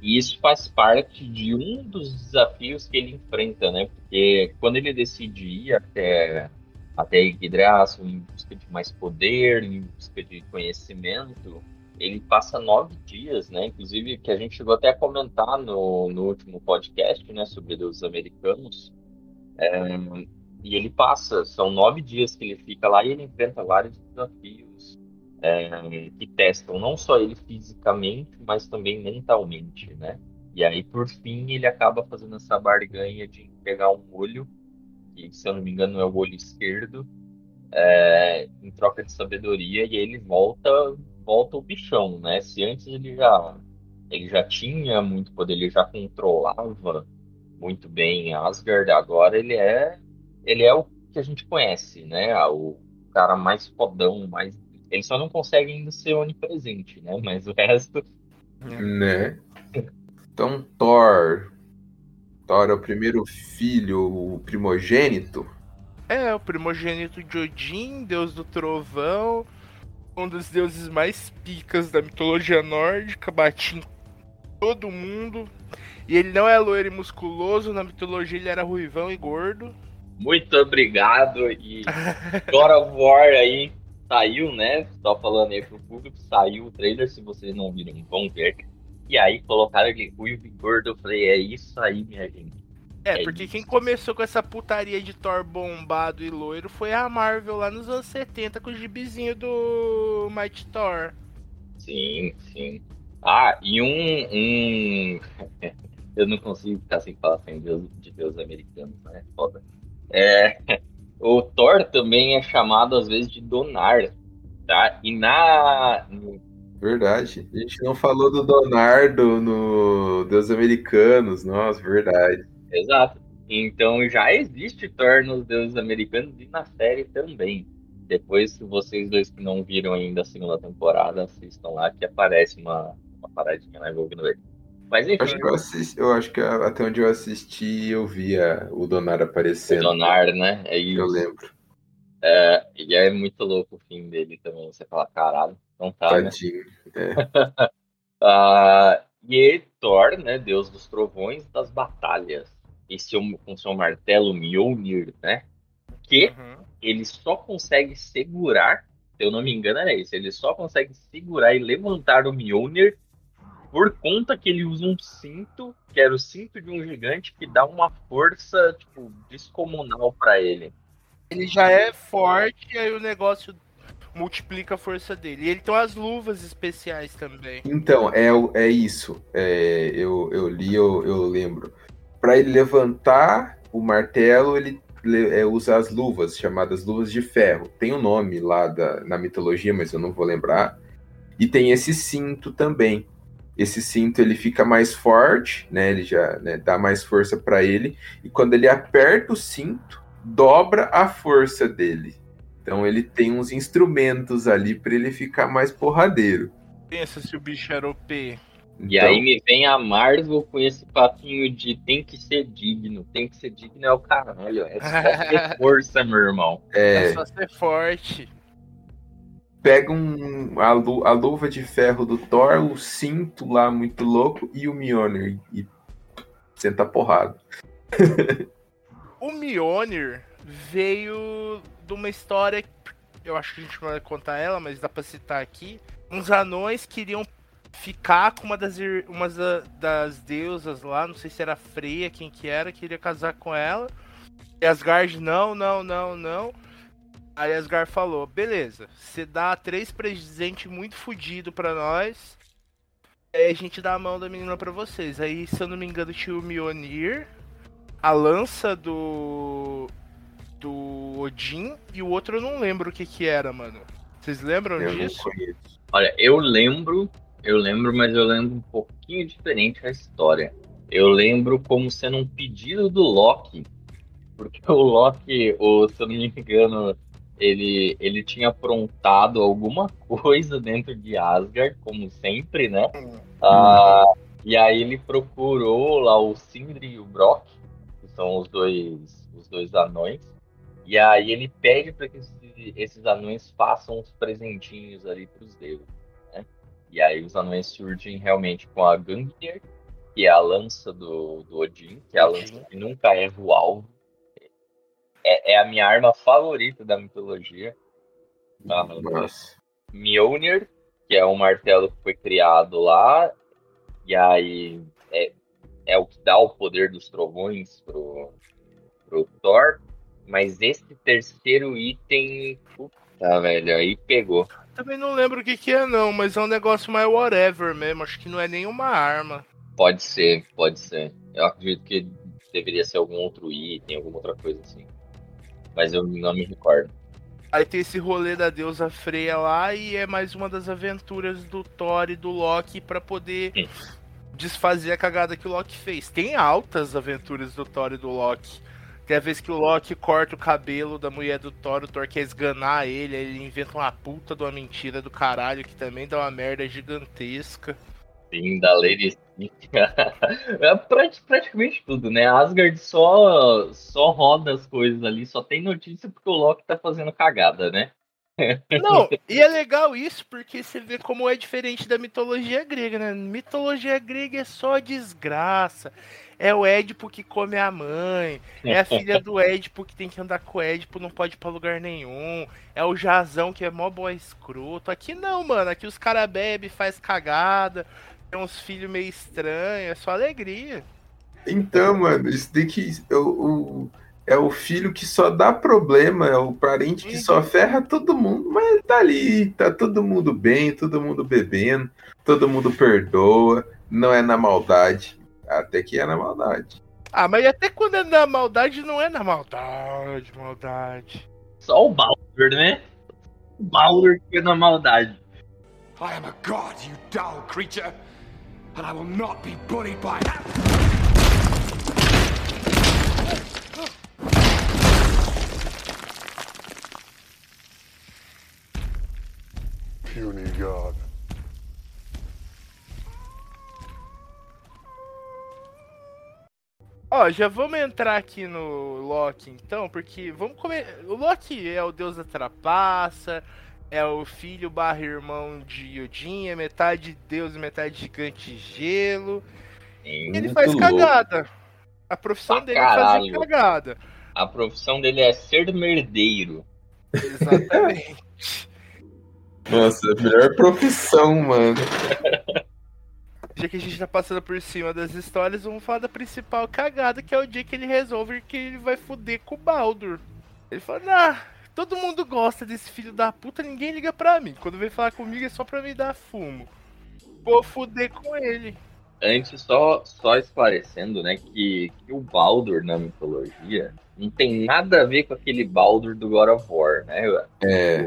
e isso faz parte de um dos desafios que ele enfrenta, né? Porque quando ele decide ir até, até Yggdrasil em busca de mais poder, em busca de conhecimento, ele passa nove dias, né? Inclusive, que a gente chegou até a comentar no, no último podcast, né? Sobre os americanos. É, e ele passa, são nove dias que ele fica lá e ele enfrenta vários desafios é, que testam não só ele fisicamente, mas também mentalmente, né? E aí, por fim, ele acaba fazendo essa barganha de pegar um olho, que se eu não me engano é o olho esquerdo, é, em troca de sabedoria, e ele volta volta o bichão, né? Se antes ele já ele já tinha muito poder, ele já controlava muito bem Asgard, agora ele é ele é o que a gente conhece, né? O cara mais fodão, mais ele só não consegue ainda ser onipresente, né? Mas o resto. Né? Então, Thor. Thor é o primeiro filho, o primogênito. É, o primogênito de Odin, deus do trovão, um dos deuses mais picas da mitologia nórdica, batia em todo mundo. E ele não é loiro e musculoso, na mitologia ele era ruivão e gordo. Muito obrigado. E God of War aí saiu, né? Só falando aí pro público, saiu o trailer, se vocês não viram, vão ver. E aí colocaram ele ruivo e gordo, eu falei, é isso aí, minha gente. É, é porque isso. quem começou com essa putaria de Thor bombado e loiro foi a Marvel lá nos anos 70 com o gibizinho do Mighty Thor. Sim, sim. Ah, e um. um... eu não consigo ficar sem falar sem Deus, de Deus americanos, né? Foda. É, o Thor também é chamado às vezes de Donar, tá? E na. Verdade. A gente não falou do Donardo no Deus Americanos, nossa, verdade. Exato. Então já existe Thor nos Deuses Americanos e na série também. Depois, se vocês dois que não viram ainda a segunda temporada, assistam lá que aparece uma, uma paradinha lá envolvendo ele. Mas enfim. Acho eu, assisti, eu, acho que até onde eu assisti, eu via o Donar aparecendo. O Donar, né? É isso. Eu lembro. É, e é muito louco o fim dele também. Você fala, caralho, não tá. Né? Tadinho. Né? É. uh, e Thor, né? Deus dos trovões das batalhas. E seu, com seu martelo Mjolnir, né? Que uhum. ele só consegue segurar, se eu não me engano, era isso. Ele só consegue segurar e levantar o Mjolnir por conta que ele usa um cinto, que era o cinto de um gigante, que dá uma força, tipo, descomunal para ele. Ele já é forte, e aí o negócio multiplica a força dele. E ele tem as luvas especiais também. Então, é, é isso. É, eu, eu li, eu, eu lembro. Para ele levantar o martelo, ele é, usa as luvas, chamadas luvas de ferro. Tem o um nome lá da, na mitologia, mas eu não vou lembrar. E tem esse cinto também esse cinto ele fica mais forte, né? Ele já né, dá mais força para ele e quando ele aperta o cinto, dobra a força dele. Então ele tem uns instrumentos ali para ele ficar mais porradeiro. Pensa se o bicho era OP. Então... E aí me vem a Marvel com esse papinho de tem que ser digno, tem que ser digno é o caralho, é só ter força, meu irmão. É, é só ser forte. Pega um, a, lu- a luva de ferro do Thor, o cinto lá muito louco e o Mjolnir. E senta porrada. O Mjolnir veio de uma história. Eu acho que a gente não vai contar ela, mas dá pra citar aqui. Uns anões queriam ficar com uma das, uma da- das deusas lá, não sei se era Freya, quem que era, queria casar com ela. E Asgard, não, não, não, não. Aí Asgard falou, beleza, você dá três presentes muito fodidos pra nós. Aí a gente dá a mão da menina pra vocês. Aí, se eu não me engano, tinha o Mjolnir, a lança do do Odin e o outro eu não lembro o que que era, mano. Vocês lembram Eu disso? Olha, eu lembro, eu lembro, mas eu lembro um pouquinho diferente a história. Eu lembro como sendo um pedido do Loki, porque o Loki, o, se eu não me engano, ele, ele tinha aprontado alguma coisa dentro de Asgard, como sempre, né? Ah, e aí ele procurou lá o Sindri e o Brock, que são os dois, os dois anões, e aí ele pede para que esses, esses anões façam uns presentinhos ali para os deuses, né? E aí os anões surgem realmente com a Gungnir, que é a lança do, do Odin, que é a lança que nunca erra o alvo. É, é a minha arma favorita da mitologia. Nossa. Mjolnir, que é um martelo que foi criado lá, e aí é, é o que dá o poder dos trovões pro, pro Thor. Mas esse terceiro item, puta, velho, aí pegou. Também não lembro o que que é não, mas é um negócio mais whatever mesmo. Acho que não é nenhuma arma. Pode ser, pode ser. Eu acredito que deveria ser algum outro item, alguma outra coisa assim. Mas eu não me recordo. Aí tem esse rolê da deusa Freya lá e é mais uma das aventuras do Thor e do Loki pra poder Sim. desfazer a cagada que o Loki fez. Tem altas aventuras do Thor e do Loki. Tem a vez que o Loki corta o cabelo da mulher do Thor, o Thor quer esganar ele, aí ele inventa uma puta de uma mentira do caralho que também dá uma merda gigantesca. Sim, da Lady é prati- praticamente tudo, né? Asgard só, só roda as coisas ali, só tem notícia porque o Loki tá fazendo cagada, né? Não, e é legal isso porque você vê como é diferente da mitologia grega, né? Mitologia grega é só desgraça. É o Édipo que come a mãe, é a filha do Édipo que tem que andar com o Édipo, não pode ir pra lugar nenhum. É o Jazão que é mó boy escroto. Aqui não, mano. Aqui os caras bebem, faz cagada, tem uns filhos meio estranhos, é só alegria. Então, mano, isso daqui é o, o- é o filho que só dá problema, é o parente que só ferra todo mundo, mas tá ali, tá todo mundo bem, todo mundo bebendo, todo mundo perdoa, não é na maldade. Até que é na maldade. Ah, mas até quando é na maldade, não é na maldade, maldade. Só o Baldur, né? O Baldur que é na maldade. I am a god, you dull creature, and I will not be bullied by Puny god. Ó, já vamos entrar aqui no Loki então, porque vamos comer. O Loki é o deus da trapaça, é o filho barra irmão de Odin, é metade deus e metade gigante de gelo. E ele muito faz louco. cagada. A profissão Pra dele é fazer caralho. cagada. A profissão dele é ser merdeiro. Exatamente. Nossa, a melhor profissão, mano. Já que a gente tá passando por cima das histórias, vamos falar da principal cagada, que é o dia que ele resolve que ele vai fuder com o Baldur. Ele fala, nah, todo mundo gosta desse filho da puta, ninguém liga pra mim. Quando vem falar comigo é só pra me dar fumo. Vou fuder com ele. Antes, só, só esclarecendo, né, que, que o Baldur na mitologia não tem nada a ver com aquele Baldur do God of War, né? É,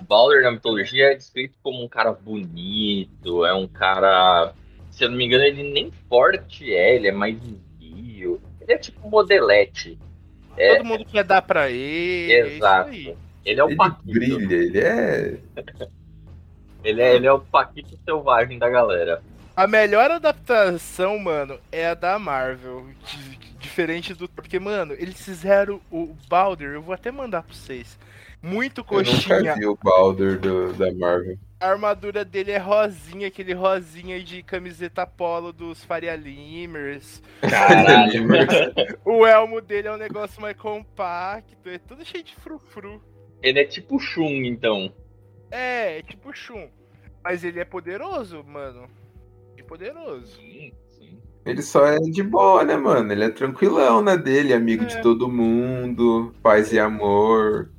O Baldur na mitologia é descrito como um cara bonito, é um cara. Se eu não me engano, ele nem forte é, ele é mais esguio. Ele é tipo modelete. É. Todo mundo quer dar pra ele. Exato. É isso aí. Ele é o ele Paquito. brilha, ele é. Ele é, ele é o Paquito selvagem da galera. A melhor adaptação, mano, é a da Marvel. Di- Diferente do. Porque, mano, eles fizeram o Baldur, eu vou até mandar pra vocês. Muito Eu nunca coxinha. vi o Baldur do- da Marvel. A armadura dele é rosinha, aquele rosinha de camiseta polo dos Faria Limers. Caralho. O elmo dele é um negócio mais compacto, é tudo cheio de frufru. Ele é tipo Shun, então. É, é tipo Shun. Mas ele é poderoso, mano. É poderoso. Sim, sim. Ele só é de boa, né, mano? Ele é tranquilão, né, dele, amigo É. de todo mundo, paz e amor.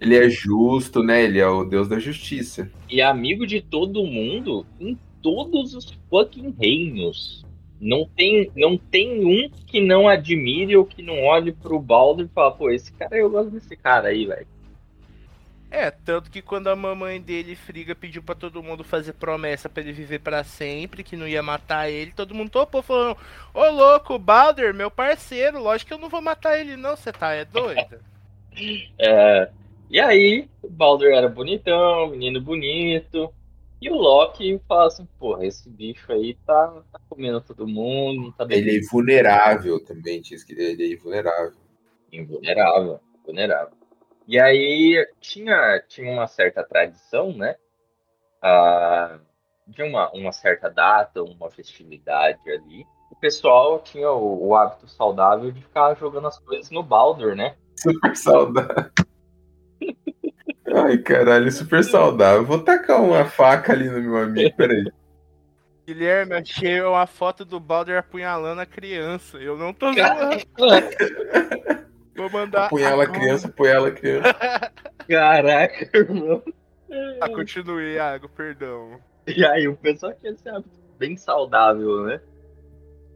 Ele é justo, né? Ele é o deus da justiça. E é amigo de todo mundo em todos os fucking reinos. Não tem, não tem um que não admire ou que não olhe pro Baldur e fala, pô, esse cara, eu gosto desse cara aí, velho. É, tanto que quando a mamãe dele, Friga, pediu pra todo mundo fazer promessa pra ele viver pra sempre, que não ia matar ele, todo mundo topou falando: Ô louco, Baldur, meu parceiro, lógico que eu não vou matar ele, não, você tá, é doida? É, e aí, o Baldur era bonitão, menino bonito. E o Loki fala assim, porra, esse bicho aí tá, tá comendo todo mundo, não tá Ele é bem invulnerável também, diz que ele é invulnerável. invulnerável, vulnerável. E aí tinha, tinha uma certa tradição, né? Ah, de uma, uma certa data, uma festividade ali. O pessoal tinha o, o hábito saudável de ficar jogando as coisas no Baldur, né? Super saudável. Ai, caralho, super saudável. Vou tacar uma faca ali no meu amigo, peraí. Guilherme, achei uma foto do Baldur apunhalando a criança. Eu não tô zoando. Vou mandar. Apunhala a criança, apunhala a criança. Caraca, irmão. Ah, continue, Iago, perdão. E aí o pessoal tinha esse hábito bem saudável, né?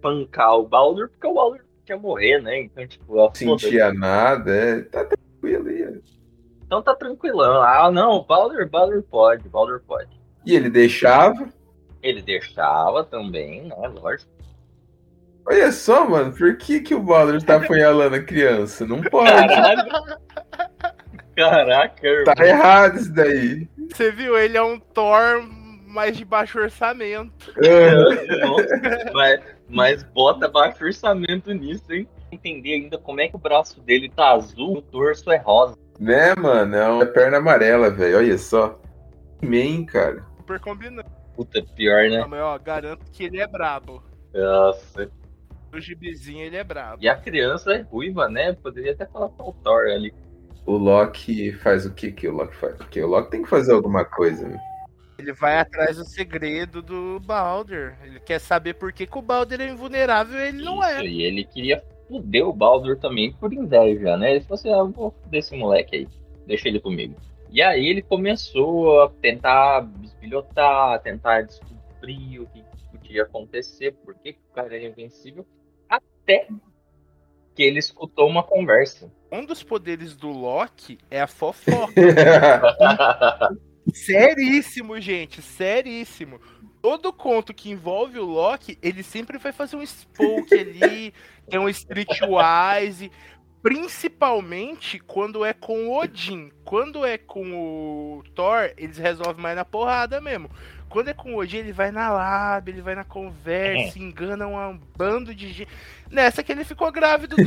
Pancar o Baldur, porque o Baldur quer morrer, né? Então, tipo, ó, foda-se. Sentia nada, é. Tá tranquilo aí. Então tá tranquilão. Ah, não, o Baldur, Baldur pode, Baldur pode. E ele deixava. Ele deixava também, né? Lógico. Olha só, mano, por que, que o Baldur tá apunhalando a criança? Não pode. Caralho. Caraca, irmão. Tá errado isso daí. Você viu, ele é um Thor mais de baixo orçamento. É. mas, mas bota baixo orçamento nisso, hein? Entender ainda como é que o braço dele tá azul, o torso é rosa. Né, mano? É uma perna amarela, velho. Olha só. Man, cara. Super combinado. Puta, pior, né? Mas, ó, garanto que ele é brabo. Nossa. No gibizinho ele é brabo. E a criança é ruiva, né? Poderia até falar com o Thor ali. O Loki faz o que que o Loki faz? Porque o Loki tem que fazer alguma coisa, né? Ele vai atrás do segredo do Baldur. Ele quer saber por que, que o Baldur é invulnerável e ele não Isso, é. E ele queria fuder o Baldur também por inveja, né? Ele falou assim: ah, vou fuder esse moleque aí, deixa ele comigo. E aí ele começou a tentar bisbilhotar, tentar descobrir o que podia acontecer, por que o cara era invencível, até que ele escutou uma conversa. Um dos poderes do Loki é a fofoca. Seríssimo, gente, seríssimo. Todo conto que envolve o Loki, ele sempre vai fazer um spoke ali, tem um streetwise, principalmente quando é com o Odin. Quando é com o Thor, eles resolvem mais na porrada mesmo. Quando é com o Odin, ele vai na lábia, ele vai na conversa, engana um bando de gente. Nessa que ele ficou grávido do.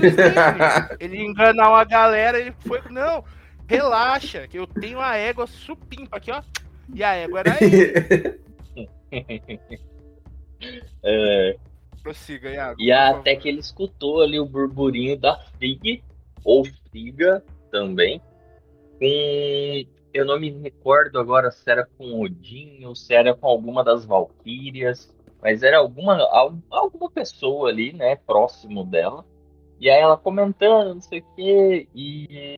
Ele enganar uma galera, ele foi. Não, relaxa, que eu tenho a égua supimpa aqui, ó. E a égua era ele. É, Prossiga, Iago. e favor. até que ele escutou ali o burburinho da Frigg, ou Friga também, com. Eu não me recordo agora se era com Odin ou se era com alguma das Valkyrias, mas era alguma, al- alguma pessoa ali, né, próximo dela. E aí ela comentando, não sei o quê, e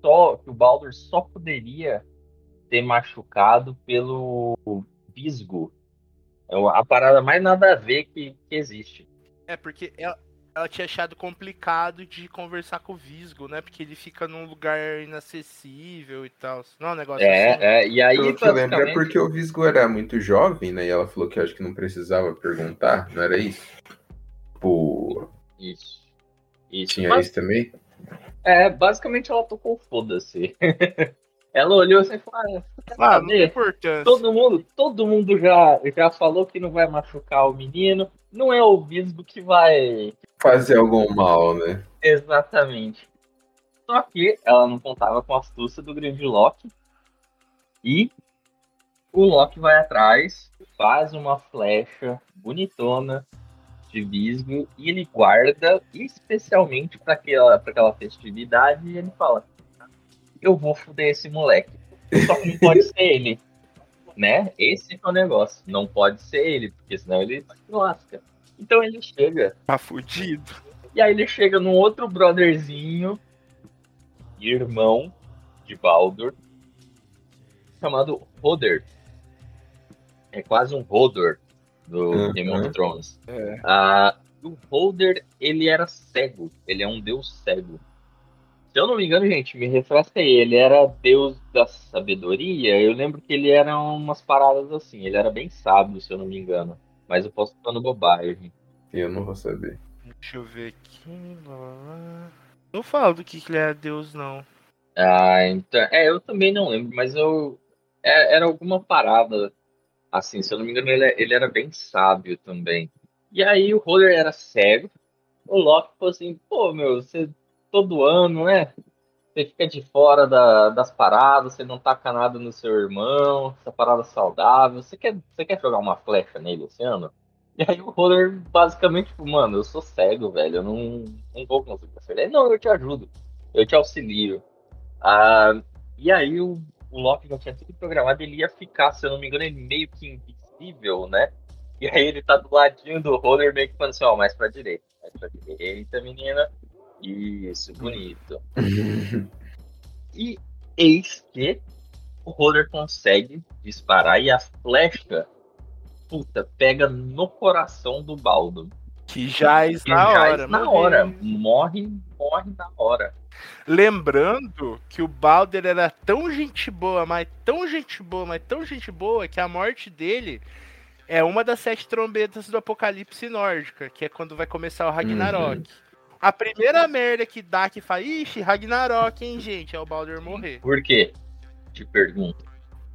só que o Baldur só poderia ter machucado pelo Visgo. É a parada mais nada a ver que, que existe. É, porque ela, ela tinha achado complicado de conversar com o Visgo, né? Porque ele fica num lugar inacessível e tal. Não é um negócio assim. É, é, e aí Pelo que eu lembro é basicamente, porque o Visgo era muito jovem, né? E ela falou que acho que não precisava perguntar, não era isso? Pô, Isso. Isso. tinha Mas, isso também? é, basicamente ela tocou foda-se. ela olhou assim e falou: ah, Ah, não tem importância. Todo mundo, todo mundo já, já falou que não vai machucar o menino. Não é o Visgo que vai. Fazer algum mal, né? Exatamente. Só que ela não contava com a astúcia do grande Loki. E o Loki vai atrás, faz uma flecha bonitona de visgo e ele guarda especialmente para aquela, pra aquela festividade e ele fala: Eu vou foder esse moleque. Só que não pode ser ele. Né? Esse é o negócio. Não pode ser ele, porque senão ele lasca. Então ele chega. Tá fudido. E aí ele chega num outro brotherzinho, irmão de Baldur, chamado Roder. É quase um Hodor do Uhum. Game of Thrones. É. Ah, o Holder, ele era cego. Ele é um deus cego. Se eu não me engano, gente, me refresca aí. Ele era deus da sabedoria. Eu lembro que ele era umas paradas assim. Ele era bem sábio, se eu não me engano. Mas eu posso estar falando bobagem. Eu não vou saber. Deixa eu ver aqui. Não falo do que, que ele é Deus, não. Ah, então. É, eu também não lembro, mas eu. é- era alguma parada. Assim, se eu não me engano, ele, ele era bem sábio também. E aí o Holder era cego. O Loki falou assim: pô, meu, você todo ano, né? Você fica de fora da- das paradas, você não taca nada no seu irmão, essa parada saudável. Você quer, você quer jogar uma flecha nele esse ano? E aí o Holder basicamente, tipo, mano, eu sou cego, velho, eu não, não vou conseguir acertar. Não, eu te ajudo, eu te auxilio. Ah, e aí o, o Loki já tinha tudo programado, ele ia ficar, se eu não me engano, ele meio que invisível, né? E aí ele tá do ladinho do roller, meio que falando assim, ó, mais pra direita, mais pra direita, menina. Isso, bonito. E eis que o roller consegue disparar e a flecha, puta, pega no coração do Baldo. Que jaz E na já hora. na hora. Morre, morre na hora. Lembrando que o Balder era tão gente boa, mas tão gente boa, mas tão gente boa, que a morte dele é uma das sete trombetas do apocalipse nórdica, que é quando vai começar o Ragnarok. A primeira merda que dá que fala, ixi, Ragnarok, hein, gente, é o Balder morrer. Por quê? Te pergunto.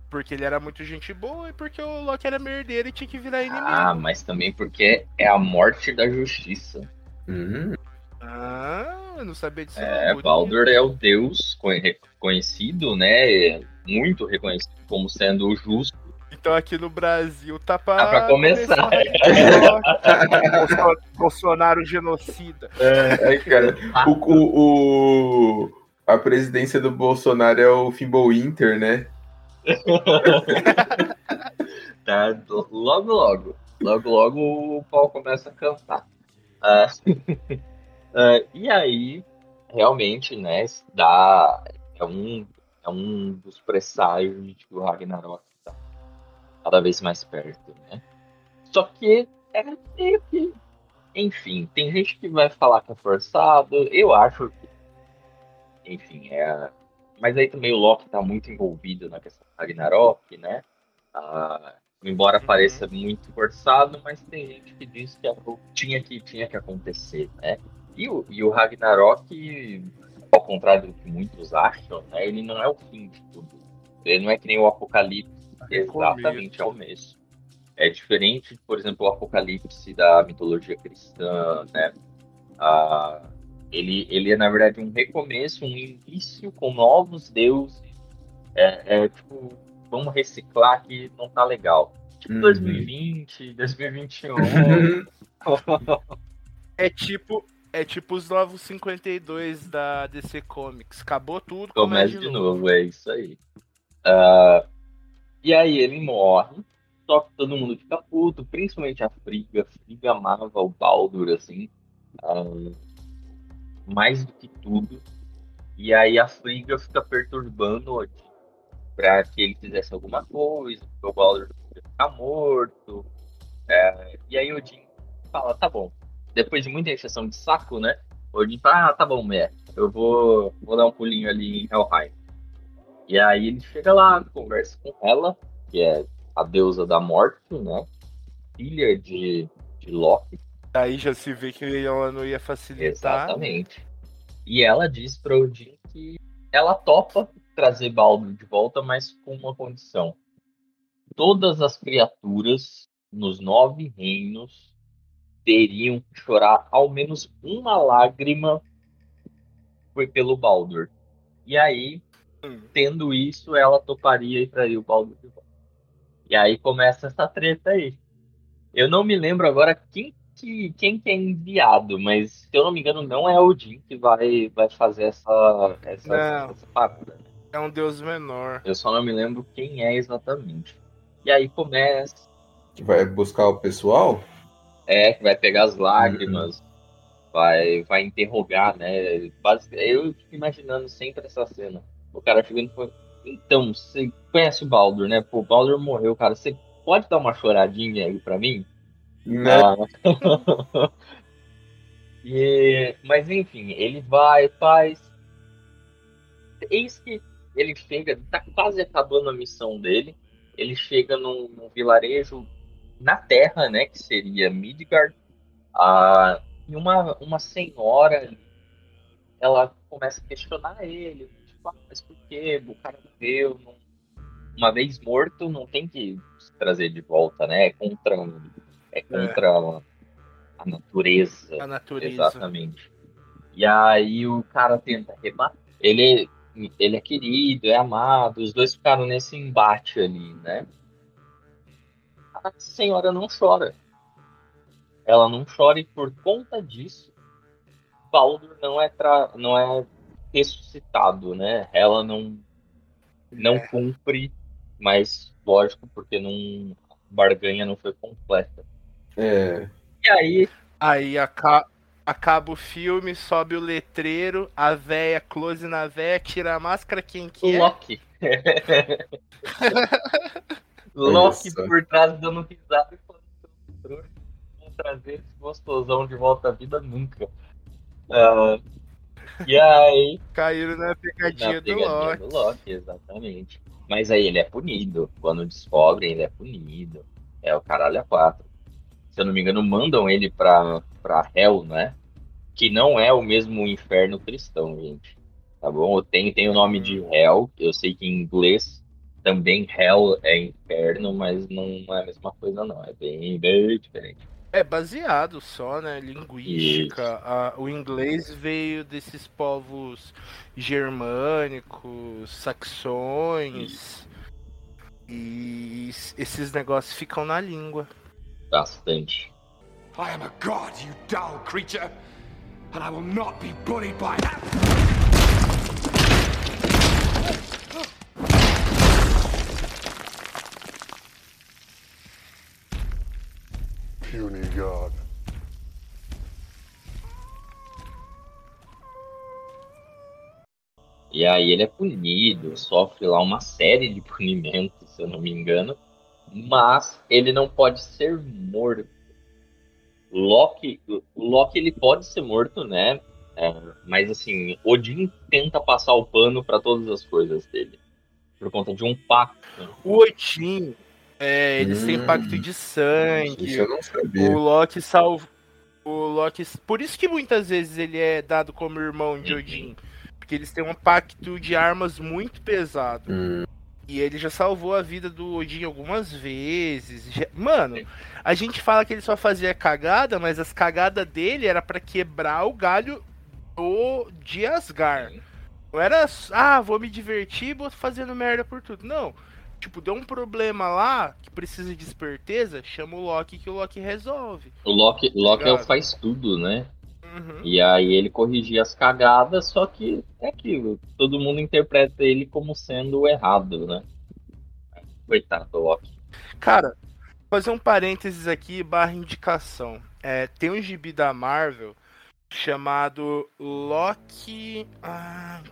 Porque ele era muito gente boa e porque o Loki era merdeiro e tinha que virar inimigo. Ah, mas também porque é a morte da justiça. Hum, Ah, eu não sabia disso. É, não. Baldur é o deus conhe- conhecido, né? Muito reconhecido como sendo o justo. Então aqui no Brasil tá pra, Tá pra começar. Bolsonaro genocida. Ai, cara, o, o, o- a presidência do Bolsonaro é o Fimbulwinter, né? Tá? Logo, logo. Logo, logo o pau começa a cantar. Ah, ah, e aí, realmente, né? Dá, é, um, é um dos presságios de que o Ragnarok cada vez mais perto, né? Só que é meio que. Enfim, tem gente que vai falar que é forçado. Eu acho que. Enfim, é. Mas aí também o Loki tá muito envolvido na questão do Ragnarok, né? Ah, embora Uhum. pareça muito forçado, mas tem gente que diz que tinha que, tinha que acontecer, né? E o, e o Ragnarok, ao contrário do que muitos acham, né, ele não é o fim de tudo. Ele não é que nem o Apocalipse, exatamente é o mesmo. É diferente, por exemplo, o Apocalipse da mitologia cristã, né? Ah, ele, ele é, na verdade, um recomeço, um início com novos deuses. É, é tipo, vamos reciclar que não tá legal. Tipo Uhum. 2020, 2021. É tipo, é tipo os novos 52 da DC Comics. Acabou tudo, Começa de novo, é isso aí. Ah, e aí ele morre, só que todo mundo fica puto, principalmente a Friga. Friga amava o Baldur, assim, ah, mais do que tudo. E aí a Friga fica perturbando o Odin pra que ele fizesse alguma coisa, porque o Baldur ficar morto. É, e aí Odin fala, tá bom. Depois de muita encheção de saco, né? Odin fala, ah, tá bom, mulher. Eu vou, vou dar um pulinho ali em Helheim. E aí ele chega lá, conversa com ela, que é a deusa da morte, né? Filha de, de Loki. Aí já se vê que ela não ia facilitar. Exatamente. E ela diz pra Odin que ela topa trazer Baldur de volta, mas com uma condição. Todas as criaturas nos nove reinos teriam que chorar ao menos uma lágrima foi pelo Baldur. E aí, Hum. tendo isso, ela toparia e trair o Baldur de volta. E aí começa essa treta aí. Eu não me lembro agora quem que, quem que é enviado, mas se eu não me engano, não é Odin que vai, vai fazer essa, essa, Não. essa parada. É um deus menor. Eu só não me lembro quem é exatamente. E aí começa, Que vai buscar o pessoal? é, que vai pegar as lágrimas, vai, vai interrogar, né? Eu fico imaginando sempre essa cena. O cara chegando e falando, então, você conhece o Baldur, né? Pô, o Baldur morreu, cara. Você pode dar uma choradinha aí pra mim? Né? Ah. E- mas enfim, ele vai, faz. Eis que ele chega, tá quase acabando a missão dele. Ele chega num, num vilarejo na terra, né? Que seria Midgard. Ah, e uma, uma senhora ela começa a questionar ele. Ah, mas por que o cara morreu? Não- Uma vez morto, não tem que se trazer de volta, né? É contra, é contra a- a natureza. A natureza. Exatamente. E aí o cara tenta rebater. Ele, ele é querido, é amado. Os dois ficaram nesse embate ali, né? A senhora não chora. Ela não chora e por conta disso, Baldur não é, tra... não é ressuscitado, né? Ela não, não cumpre, mas lógico, porque não, a barganha não foi completa. É. E aí Aí aca- acaba o filme, sobe o letreiro, a véia, close na véia, tira a máscara, quem que é? Loki. Loki só. por trás dando risada e falando "Seu trouxa, vou trazer esse gostosão de volta à vida nunca. Ah, e aí, Caíram na na pegadinha do pegadinha Loki. do Loki, exatamente. Mas aí ele é punido. Quando descobrem, ele é punido. É o caralho a quatro. Se eu não me engano, mandam ele pra, pra Hell, né? Que não é o mesmo inferno cristão, gente. Tá bom? Tem, tem o nome de Hell. Eu sei que em inglês também Hell é inferno, mas não é a mesma coisa, não. É bem, bem diferente. É baseado só, né? Linguística. A- o inglês veio desses povos germânicos, saxões. E es- esses negócios ficam na língua. Bastante. I am a god, you dull creature, and I will not be bullied by that. Puny god. E aí ele é punido, sofre lá uma série de punimentos, se eu não me engano, mas ele não pode ser morto. Loki, o Loki ele pode ser morto, né? É, mas assim, Odin tenta passar o pano para todas as coisas dele, por conta de um pacto. O Odin, é, eles têm Hum. pacto de sangue. Isso eu não sabia. O Loki salva. O Loki. Por isso que muitas vezes ele é dado como irmão de Odin. Porque eles têm um pacto de armas muito pesado. Hum, E ele já salvou a vida do Odin algumas vezes. Mano, a gente fala que ele só fazia cagada, mas as cagadas dele era pra quebrar o galho do de Asgard. Não era, ah, vou me divertir vou fazendo merda por tudo. Não. Tipo, deu um problema lá que precisa de esperteza, chama o Loki que o Loki resolve. O Loki, Loki é o faz tudo, né? Uhum. E aí ele corrigia as cagadas, só que é aquilo. Todo mundo interpreta ele como sendo o errado, né? Coitado do Loki. Cara, fazer um parênteses aqui, barra indicação. É, tem um gibi da Marvel chamado Loki. Ah,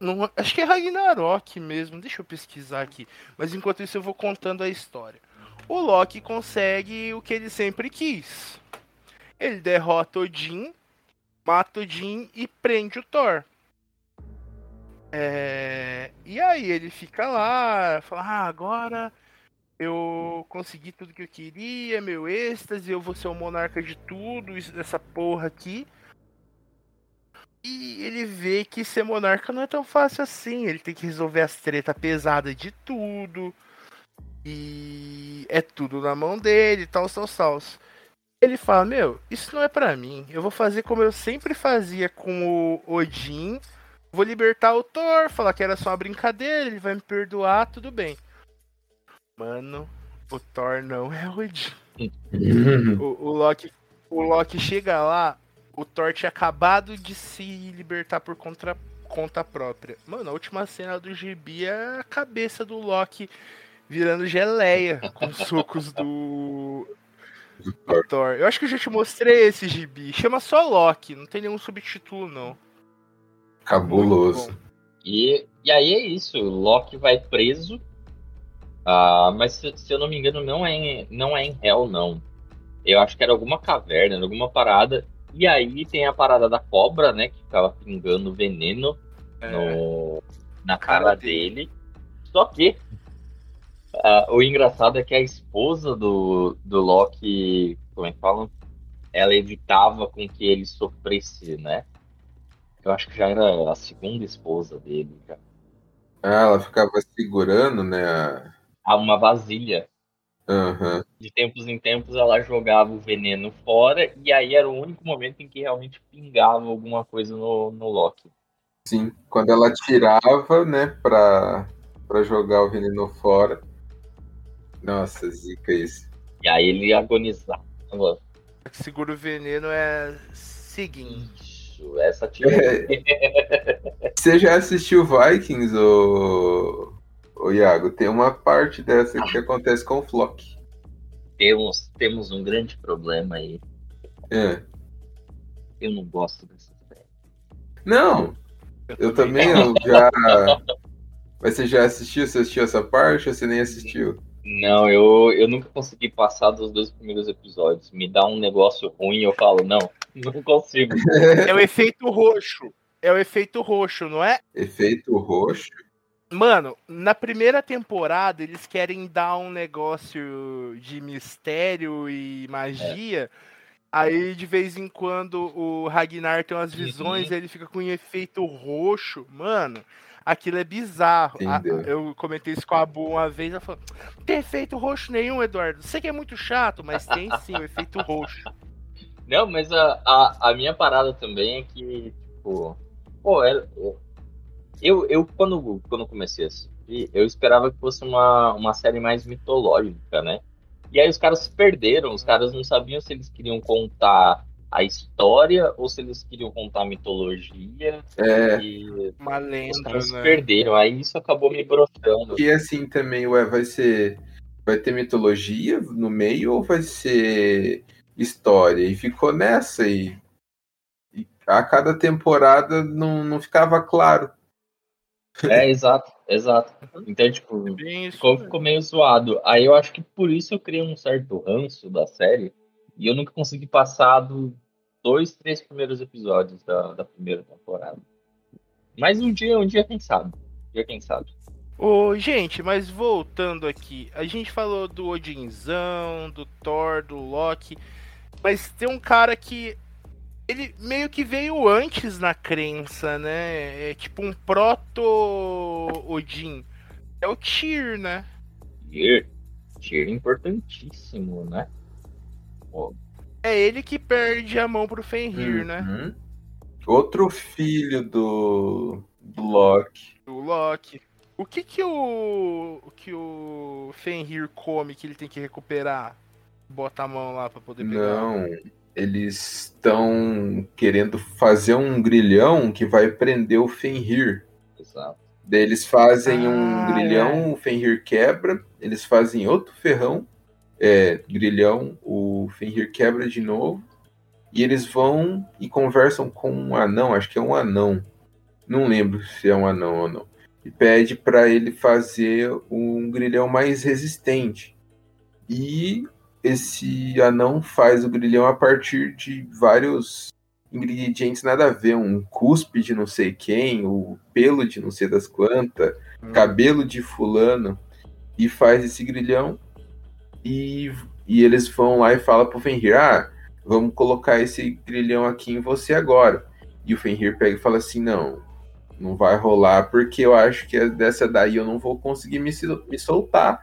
não- acho que é Ragnarok mesmo. Deixa eu pesquisar aqui. Mas enquanto isso eu vou contando a história. O Loki consegue o que ele sempre quis. Ele derrota Odin, mata Odin e prende o Thor. É, E aí ele fica lá, fala, ah, agora eu consegui tudo que eu queria, meu êxtase, eu vou ser o monarca de tudo, isso dessa porra aqui. E ele vê que ser monarca não é tão fácil assim, ele tem que resolver as treta pesadas de tudo. E é tudo na mão dele, tal, tal, tal. Ele fala, meu, isso não é pra mim. Eu vou fazer como eu sempre fazia com o Odin. Vou libertar o Thor, falar que era só uma brincadeira, ele vai me perdoar, tudo bem. Mano, o Thor não é o Odin. O, o Loki, o Loki chega lá, o Thor tinha acabado de se libertar por contra, conta própria. Mano, a última cena do gibi é a cabeça do Loki virando geleia com socos do, Do Thor. Eu acho que eu já te mostrei esse gibi. Chama só Loki, não tem nenhum subtítulo, não. Cabuloso. E, e aí é isso, o Loki vai preso. Ah, mas se, se eu não me engano, não é, em, não é em Hell, não. Eu acho que era alguma caverna, alguma parada. E aí tem a parada da cobra, né? Que ficava pingando veneno É. no, na Cara cara dele. Só que ah, o engraçado é que a esposa do, do Loki, como é que falam? Ela evitava com que ele sofresse, né? Eu acho que já era a segunda esposa dele. Já. Ah, ela ficava segurando, né? a- Há uma vasilha. Aham. De tempos em tempos ela jogava o veneno fora, e aí era o único momento em que realmente pingava alguma coisa no, no Loki. Sim. Quando ela tirava, né, pra, pra jogar o veneno fora. Nossa, zica isso. E aí ele agonizava. Segura o veneno é seguinte. Isso, essa tinha. Você já assistiu Vikings, ô, ô Iago? Tem uma parte dessa que acontece com o Flock. temos, temos um grande problema aí. É. Eu não gosto dessa série. Não, eu também eu já. Mas você já assistiu? Você assistiu essa parte ou você nem assistiu? Não, eu, eu nunca consegui passar dos dois primeiros episódios. Me dá um negócio ruim eu falo, não, não consigo. É o efeito roxo. É o efeito roxo, não é? Efeito roxo. Mano, na primeira temporada eles querem dar um negócio de mistério e magia. Aí de vez em quando o Ragnar tem umas visões, ele fica com um efeito roxo. Mano, aquilo é bizarro. A- Entendeu. eu comentei isso com a Bu uma vez, ela falou: não tem efeito roxo nenhum, Eduardo. Sei que é muito chato, mas tem sim o efeito roxo. Não, mas a, a, a minha parada também é que, tipo, pô, é- eu, eu quando, quando comecei a assistir, eu esperava que fosse uma, uma série mais mitológica, né? E aí os caras se perderam, os caras não sabiam se eles queriam contar a história ou se eles queriam contar a mitologia. É. E Uma os lenda, caras se né? perderam, aí isso acabou me broxando. E assim também, ué, vai ser. Vai ter mitologia no meio ou vai ser história? E ficou nessa e, e a cada temporada não, não ficava claro. É, exato, exato. Então, tipo, isso Ficou, ficou meio zoado. Aí eu acho que por isso eu criei um certo ranço da série. E eu nunca consegui passar dos dois, três primeiros episódios da, da primeira temporada. Mas um dia, um dia, quem sabe? Um dia, quem sabe? Ô, gente, mas voltando aqui, a gente falou do Odinzão, do Thor, do Loki, mas tem um cara que ele meio que veio antes na crença, né? É tipo um proto-Odin. É o Tyr, né? Tyr, Tyr é importantíssimo, né? Pô, É ele que perde a mão pro Fenrir, né? Uhum. Outro filho do, do Loki. O Loki. O que que o, o que o Fenrir come que ele tem que recuperar? Bota a mão lá pra poder pegar. Não, eles estão querendo fazer um grilhão que vai prender o Fenrir. exato. Daí eles fazem um Ah, grilhão, o Fenrir quebra, eles fazem outro ferrão, é, grilhão, o Fenrir quebra de novo, e eles vão e conversam com um anão, acho que é um anão, não lembro se é um anão ou não, e pede para ele fazer um grilhão mais resistente. E esse anão faz o grilhão a partir de vários ingredientes nada a ver, um cuspe de não sei quem, o pelo de não sei das quantas, Hum. cabelo de fulano, e faz esse grilhão. E, e eles vão lá e falam pro Fenrir: Ah, vamos colocar esse grilhão aqui em você agora. E o Fenrir pega e fala assim: Não, não vai rolar, porque eu acho que dessa daí eu não vou conseguir me, me soltar.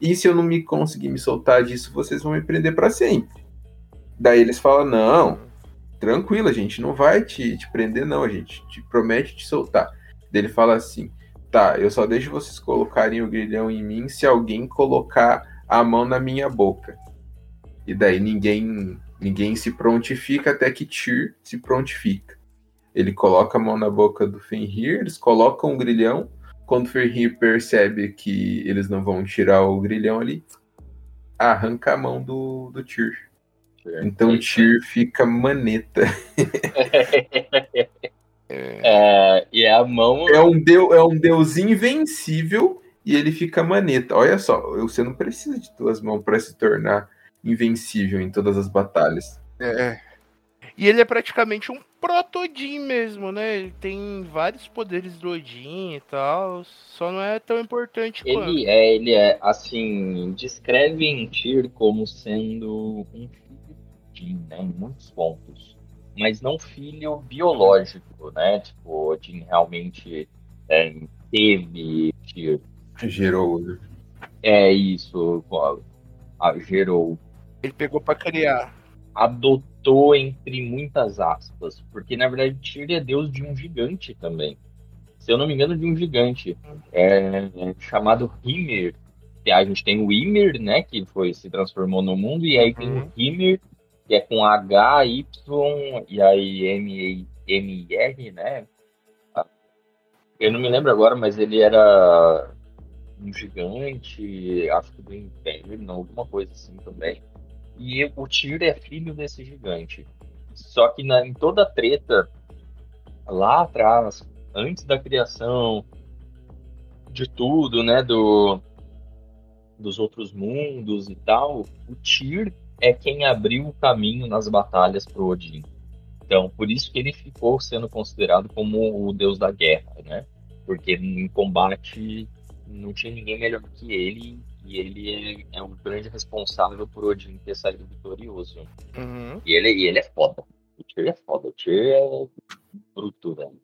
E se eu não me conseguir me soltar disso, vocês vão me prender para sempre. Daí eles falam, não, tranquilo, a gente não vai te, te prender, não, a gente te promete te soltar. Daí ele fala assim, tá, eu só deixo vocês colocarem o grilhão em mim se alguém colocar a mão na minha boca. E daí ninguém ninguém se prontifica até que Tyr se prontifica. Ele coloca a mão na boca do Fenrir, eles colocam o grilhão. Quando o Fenrir percebe que eles não vão tirar o grilhão ali, arranca a mão do, do Tyr. Então Tyr fica maneta. É, e a mão. É um, deu, é um deus invencível e ele fica maneta. Olha só, você não precisa de duas mãos para se tornar invencível em todas as batalhas. É. E ele é praticamente um proto-Odin mesmo, né? Ele tem vários poderes do Odin e tal, só não é tão importante quanto. Ele é, ele é, assim, descreve em Tyr como sendo um filho de Odin, né, em muitos pontos. Mas não filho biológico, né? Tipo, Odin realmente é, teve Tyr. Gerou. né? É isso, a- gerou. Ele pegou pra criar. adotou entre muitas aspas, porque na verdade Tyr é deus de um gigante também. Se eu não me engano, de um gigante é, chamado Hymir. E A gente tem o Ymir, né, que foi se transformou no mundo, e aí tem o Hymir, que é com H, Y e aí M, M, R, né? Eu não me lembro agora, mas ele era um gigante, acho que do inverno, alguma coisa assim também. E o Tyr é filho desse gigante. Só que na, em toda a treta, lá atrás, antes da criação de tudo, né, do, dos outros mundos e tal, o Tyr é quem abriu o caminho nas batalhas pro Odin. Então, por isso que ele ficou sendo considerado como o deus da guerra, né? Porque em combate não tinha ninguém melhor que ele e ele é, é um grande responsável por Odin ter saído vitorioso. Uhum. E ele, e ele é foda. O Tyr é foda. O Tyr é bruto, velho.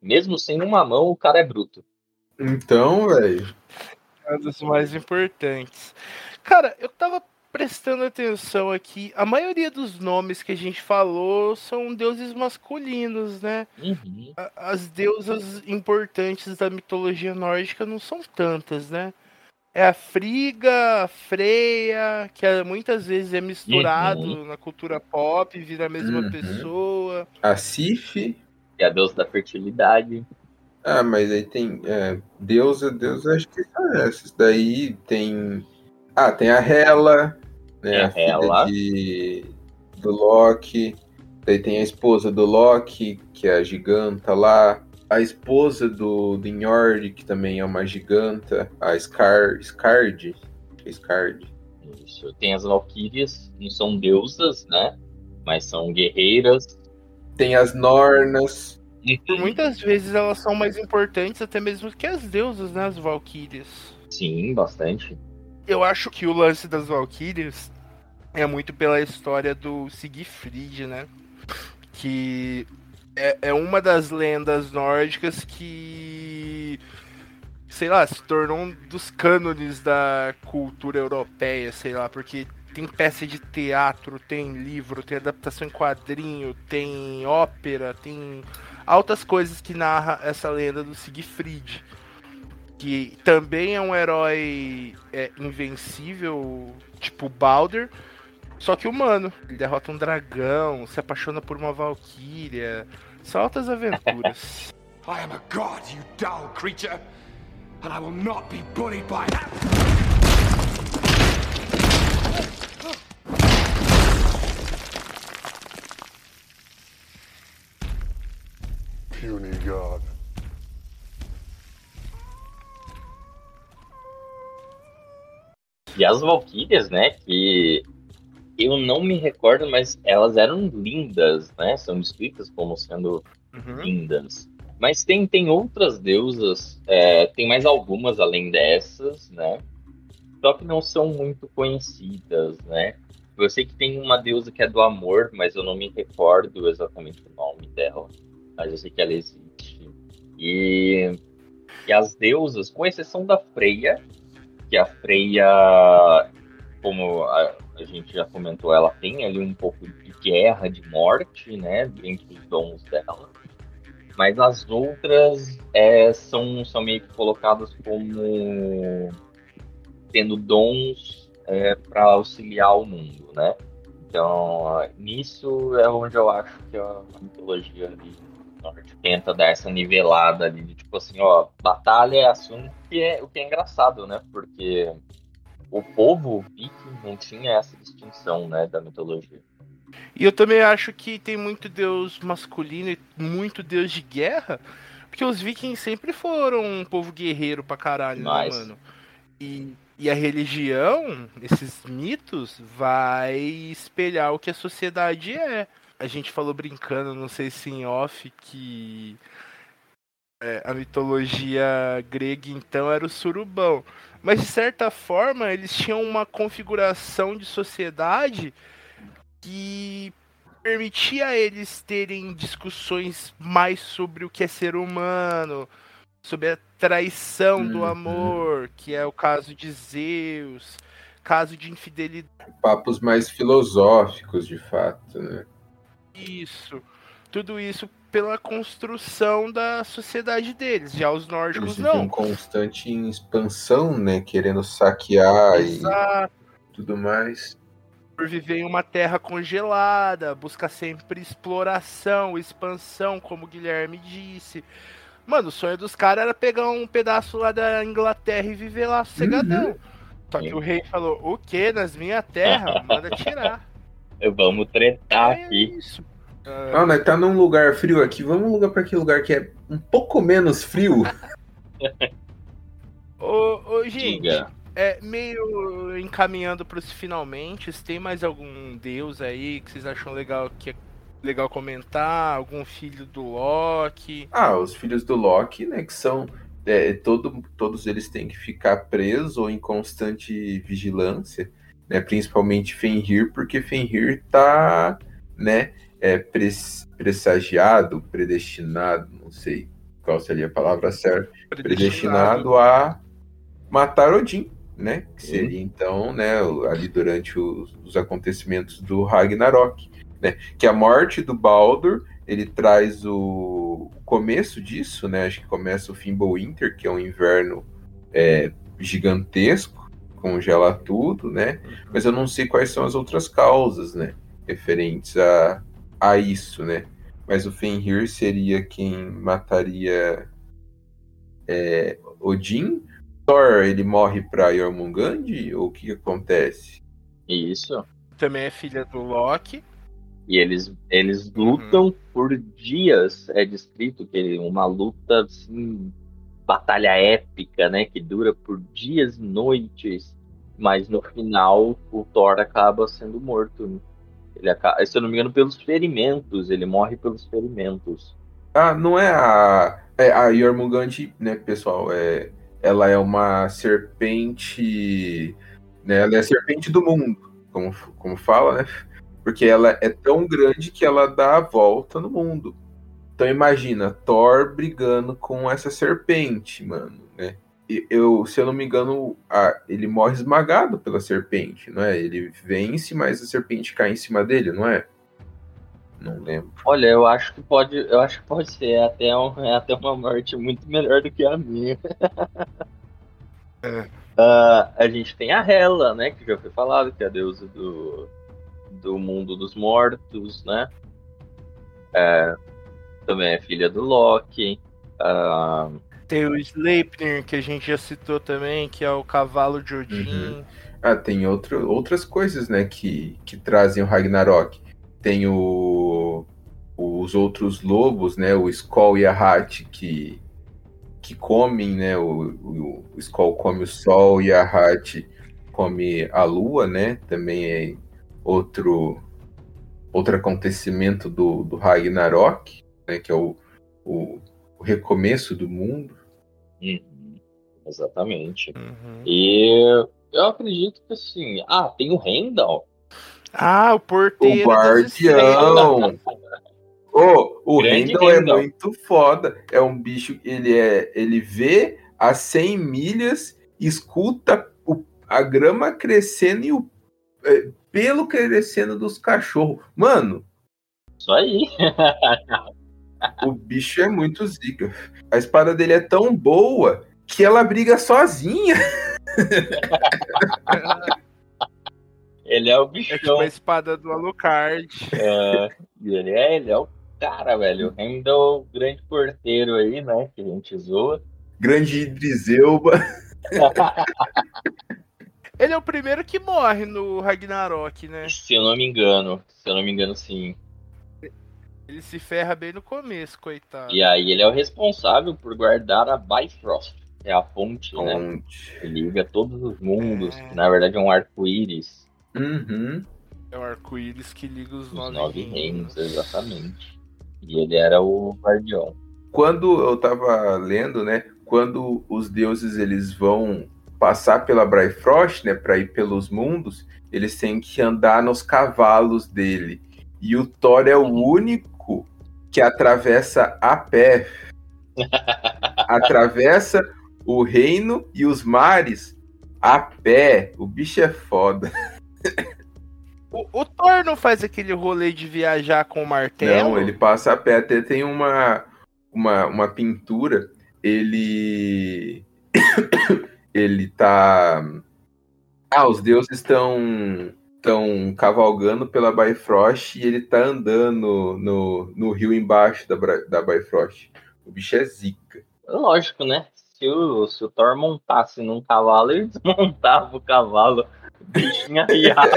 Mesmo sem uma mão, o cara é bruto. Então, velho. É um dos mais importantes. Cara, eu tava prestando atenção aqui. A maioria dos nomes que a gente falou são deuses masculinos, né? Uhum. As deusas importantes da mitologia nórdica não são tantas, né? É a Friga, a Freya, que é- muitas vezes é misturado Uhum. na cultura pop, vira a mesma Uhum. pessoa. A Sif. É a deusa da fertilidade. Ah, mas aí tem. É, deusa, deusa, acho que são essas. Daí tem. Ah, tem a Hela, né? Tem a Hela. de, do Loki. Daí tem a esposa do Loki, que é a giganta lá. A esposa do, Njord, que também é uma giganta. A Scar, Skard. Skard. Isso. Tem as valquírias, não são deusas, né? Mas são guerreiras. Tem as Nornas. Por muitas vezes elas são mais importantes até mesmo que as deusas, né? As valquírias. Sim, bastante. Eu acho que o lance das Valkyrias é muito pela história do Siegfried, né? Que é, é uma das lendas nórdicas que, sei lá, se tornou um dos cânones da cultura europeia, sei lá, porque tem peça de teatro, tem livro, tem adaptação em quadrinho, tem ópera, tem altas coisas que narra essa lenda do Siegfried que também é um herói é, invencível, tipo Balder, só que humano. Ele derrota um dragão, se apaixona por uma valquíria. São altas aventuras. I am a god, you dull creature, and I will not be bullied by. Puny god. E as valquírias, né? Que eu não me recordo, mas elas eram lindas, né? São descritas como sendo Uhum. lindas. Mas tem, tem outras deusas, é, tem mais algumas além dessas, né? Só que não são muito conhecidas, né? Eu sei que tem uma deusa que é do amor, mas eu não me recordo exatamente o nome dela. Mas eu sei que ela existe. E, e as deusas, com exceção da Freya, que a Freya, como a- a gente já comentou, ela tem ali um pouco de guerra, de morte, né, entre os dons dela. Mas as outras é, são, são meio que colocadas como tendo dons é, para auxiliar o mundo, né? Então, nisso é onde eu acho que a mitologia ali tenta dar essa nivelada ali, de tipo assim, ó, batalha é assunto que é o que é engraçado, né? Porque o povo viking não tinha essa distinção, né, da mitologia. E eu também acho que tem muito deus masculino e muito deus de guerra, porque os vikings sempre foram um povo guerreiro pra caralho, né, mano? E, e a religião, esses mitos, vai espelhar o que a sociedade é. A gente falou brincando, não sei se em off, que é, a mitologia grega então era o surubão. Mas de certa forma, eles tinham uma configuração de sociedade que permitia a eles terem discussões mais sobre o que é ser humano, sobre a traição uhum. do amor, que é o caso de Zeus, caso de infidelidade. Papos mais filosóficos, de fato, né? Isso. Tudo isso pela construção da sociedade deles. Já os nórdicos Eles não. constante em expansão, né? Querendo saquear Exato. e tudo mais. Por viver em uma terra congelada, busca sempre exploração, expansão, como o Guilherme disse. Mano, o sonho dos caras era pegar um pedaço lá da Inglaterra e viver lá sossegadão. Uhum. Só que o rei falou: o quê? Nas minha terra? Manda tirar. Vamos tretar é aqui. Isso. Ah, nós tá num lugar frio aqui. Vamos lugar para aquele lugar que é um pouco menos frio. ô, ô, gente, Diga. é meio encaminhando para os finalmente. Tem mais algum deus aí que vocês acham legal que é legal comentar? Algum filho do Loki? Ah, os filhos do Loki, né? Que são é, todo, todos eles têm que ficar presos ou em constante vigilância, né? Principalmente Fenrir, porque Fenrir tá, né? É, pressagiado, predestinado, não sei qual seria a palavra certa, predestinado, predestinado a matar Odin, né? Que seria então, né, ali durante os, os, acontecimentos do Ragnarok, né? Que a morte do Baldur, ele traz o começo disso, né? Acho que começa o Fimbulwinter, que é um inverno é, gigantesco, congela tudo, né? Mas eu não sei quais são as outras causas, né? Referentes a, a isso, né? Mas o Fenrir seria quem mataria é, Odin. Thor, ele morre pra Jormungand? Ou o que, que acontece? Isso. Também é filha do Loki. E eles, eles lutam uhum. por dias. É descrito que uma luta assim, batalha épica, né? Que dura por dias e noites. Mas no final o Thor acaba sendo morto. Né? Ele acaba, se eu não me engano, pelos ferimentos. Ele morre pelos ferimentos. Ah, não é a. É a Jormungand, né, pessoal? É, ela é uma serpente. Né, ela é a serpente do mundo, como, como fala, né? Porque ela é tão grande que ela dá a volta no mundo. Então imagina, Thor brigando com essa serpente, mano, né? Eu, se eu não me engano, a, ele morre esmagado pela serpente, não é? Ele vence, mas a serpente cai em cima dele, não é? Não lembro. Olha, eu acho que pode, eu acho que pode ser é até, um, é até uma morte muito melhor do que a minha. é. uh, a gente tem a Hela, né, que já foi falado, que é a deusa do, do mundo dos mortos, né? É, também é filha do Loki. Uh, tem o Sleipnir, que a gente já citou também, que é o cavalo de Odin. Uhum. Ah, tem outro, outras coisas, né, que, que trazem o Ragnarok. Tem o, os outros lobos, né, o Skoll e a Hat, que, que comem, né, o, o, o Skoll come o sol e a Hat come a lua, né, também é outro, outro acontecimento do, do Ragnarok, né, que é o, o recomeço do mundo. Uhum, exatamente. Uhum. E eu acredito que assim, ah, tem o Rendal. Ah, o porteiro. O guardião. oh, o Rendal é muito foda. É um bicho, ele é, ele vê a 100 milhas, escuta o, a grama crescendo e o, é, pelo crescendo dos cachorros. Mano, Isso aí. o bicho é muito zica. A espada dele é tão boa que ela briga sozinha. Ele é o É tipo bichão. a espada do Alucard. É, e ele é, ele é o cara, velho. O Handel, o grande porteiro aí, né? Que a gente zoa. Grande Idriselba. Ele é o primeiro que morre no Ragnarok, né? Se eu não me engano, se eu não me engano, sim. Ele se ferra bem no começo, coitado. E aí ele é o responsável por guardar a Bifrost. É a ponte, né? Ponte. Que liga todos os mundos. É. Que na verdade é um arco-íris. Uhum. É o arco-íris que liga os Os nove, nove reinos, exatamente. E ele era o guardião. Quando eu tava lendo, né? Quando os deuses eles vão passar pela Bifrost, né? Pra ir pelos mundos, eles têm que andar nos cavalos dele. E o Thor é o único que atravessa a pé. atravessa o reino e os mares a pé. O bicho é foda. O, o Thor não faz aquele rolê de viajar com o martelo? Não, ele passa a pé. Até tem uma, uma, uma pintura. Ele. ele tá. Ah, os deuses estão estão cavalgando pela Bifrost e ele tá andando no, no rio embaixo da, da Bifrost. O bicho é zica. Lógico, né? Se o, se o Thor montasse num cavalo, ele desmontava o cavalo. O bichinho arriava.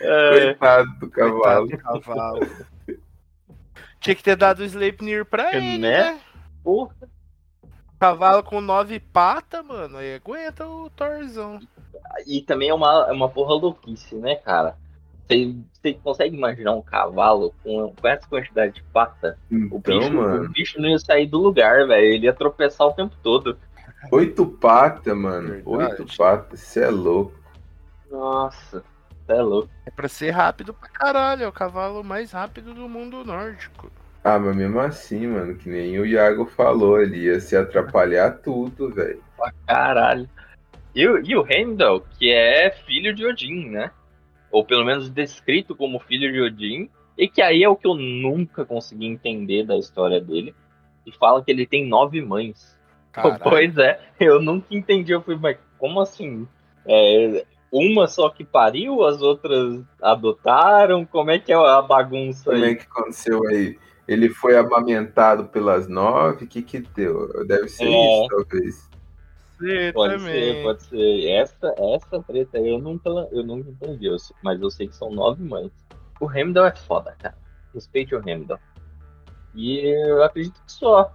é, Coitado do cavalo. Coitado do cavalo. Tinha que ter dado o Sleipnir pra ele, Né? né? porra. Cavalo com nove patas, mano. Aí aguenta o Thorzão. E também é uma, é uma porra louquice, né, cara? Você, consegue imaginar um cavalo com, com essa quantidade de pata? O Então, bicho, o mano, bicho não ia sair do lugar, velho. Ele ia tropeçar o tempo todo. oito patas, mano. Verdade. Oito patas. Você é louco. Nossa, você é louco. É pra ser rápido pra caralho. É o cavalo mais rápido do mundo nórdico. Ah, mas mesmo assim, mano, que nem o Iago falou, ele ia se atrapalhar tudo, velho. Pra caralho. E, o- e o Heimdall, que é filho de Odin, né? Ou pelo menos descrito como filho de Odin. E que aí é o que eu nunca consegui entender da história dele. E fala que ele tem nove mães. Caralho. Pois é, eu nunca entendi. Eu fui, mas como assim? É, uma só que pariu, as outras adotaram? Como é que é a bagunça Como é aí? que aconteceu aí? Ele foi amamentado pelas nove? O que que deu? Deve ser É. isso, talvez. Você Pode também. ser, pode ser. Essa, essa treta aí eu nunca, eu nunca entendi, mas eu sei que são nove mães. O Heimdall é foda, cara. Respeite o Heimdall. E eu acredito que só.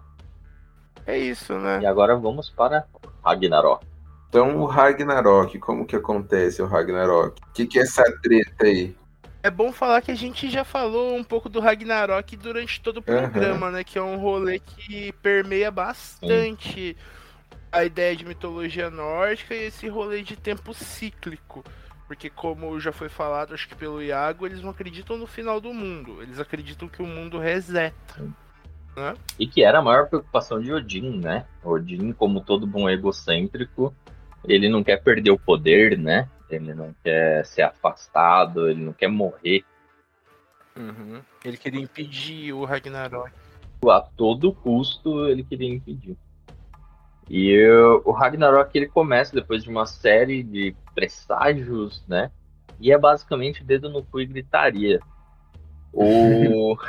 É isso, né? E agora vamos para Ragnarok. Então o Ragnarok, como que acontece o Ragnarok? O que que é essa treta aí? É bom falar que a gente já falou um pouco do Ragnarok durante todo o programa, né? Que é um rolê que permeia bastante a ideia de mitologia nórdica e esse rolê de tempo cíclico. Porque, como já foi falado, acho que pelo Iago, eles não acreditam no final do mundo. Eles acreditam que o mundo reseta. E que era a maior preocupação de Odin, né? Odin, como todo bom egocêntrico, ele não quer perder o poder, né? Ele não quer ser afastado, ele não quer morrer. Ele queria impedir o Ragnarok. a todo custo ele queria impedir. E uh, o Ragnarok ele começa depois de uma série de presságios, né? E é basicamente dedo no cu e gritaria. O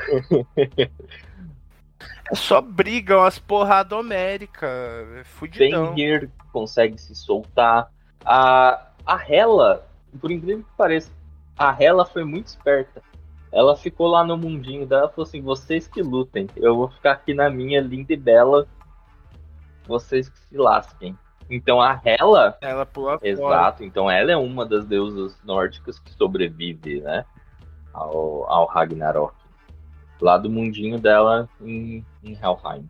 É só briga, umas porrada homérica. É fudidão. Fenrir consegue se soltar. A, a Hela, por incrível que pareça, a Hela foi muito esperta. Ela ficou lá no mundinho dela e falou assim: vocês que lutem, eu vou ficar aqui na minha linda e bela, vocês que se lasquem. Então a Hela Ela pula fora. Exato, então ela é uma das deusas nórdicas que sobrevive, né? Ao, ao Ragnarok. Lá do mundinho dela em, em Helheim.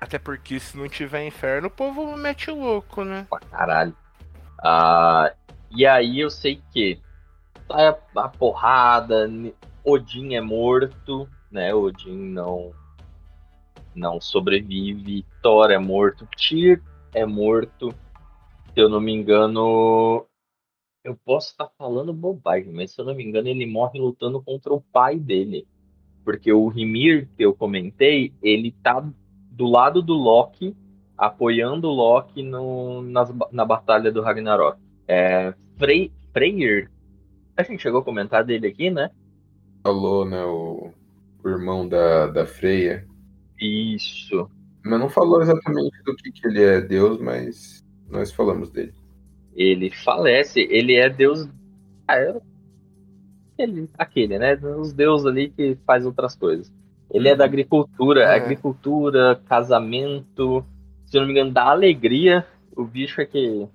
Até porque se não tiver inferno, o povo mete o louco, né? Pra caralho. Ah, e aí eu sei que tá a porrada, N- Odin é morto, né? Odin não não sobrevive, Thor é morto, Tyr é morto. Se eu não me engano, Eu posso estar falando bobagem, mas se eu não me engano, ele morre lutando contra o pai dele. Porque o Rimir, que eu comentei, ele tá do lado do Loki, apoiando o Loki no, nas, na batalha do Ragnarok. É, Frey, Freyr, a gente chegou a comentar dele aqui, né? Falou, né, o, o irmão da, da Freya. Isso. Mas não falou exatamente do que, que ele é Deus, mas nós falamos dele. Ele falece, ele é Deus. Ah, é ele, aquele, né? Os deuses ali que faz outras coisas. Ele é da agricultura, É. agricultura, casamento, se eu não me engano, da alegria. O bicho é que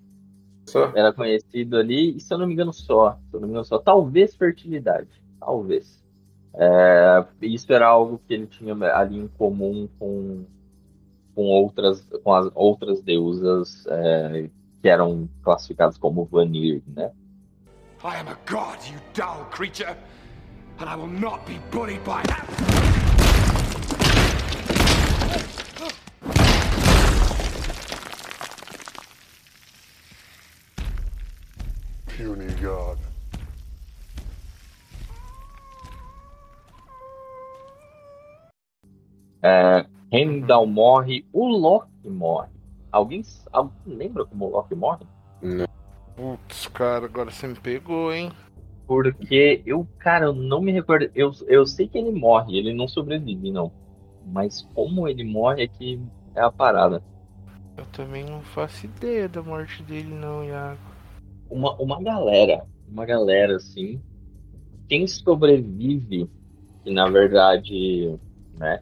Só? era conhecido ali, e se eu não me engano só, se eu não me engano só, talvez fertilidade, talvez. É, isso era algo que ele tinha ali em comum com, com outras com as outras deusas é, que eram classificadas como Vanir, né? I am a god, you dull creature, and I will not be bullied by. Puny god. É, Heimdall morre, o Loki morre. Alguém, alguém lembra como o Loki morre? Putz, cara, agora você me pegou, hein? Porque eu, cara, eu não me recordo. Eu, eu sei que ele morre, ele não sobrevive, não. Mas como ele morre é que é a parada. Eu também não faço ideia da morte dele, não, Iago. Uma, uma galera, uma galera assim. Quem sobrevive, que na verdade, né,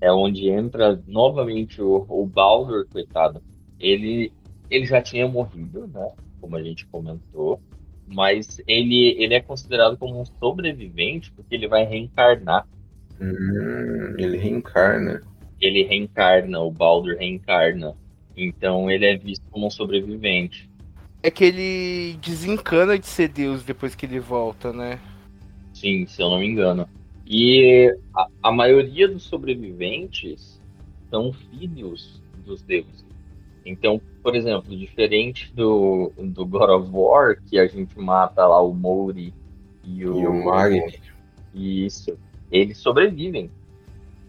é onde entra novamente o, o Baldur, coitado. Ele, ele já tinha morrido, né? Como a gente comentou. Mas ele, ele é considerado como um sobrevivente porque ele vai reencarnar. Hum, ele reencarna. Ele reencarna, o Baldur reencarna. Então ele é visto como um sobrevivente. É que ele desencana de ser Deus depois que ele volta, né? Sim, se eu não me engano. E a, a maioria dos sobreviventes são filhos dos deuses. Então, por exemplo, diferente do, do God of War, que a gente mata lá o Mouri e o, E o Magni. Isso. Eles sobrevivem.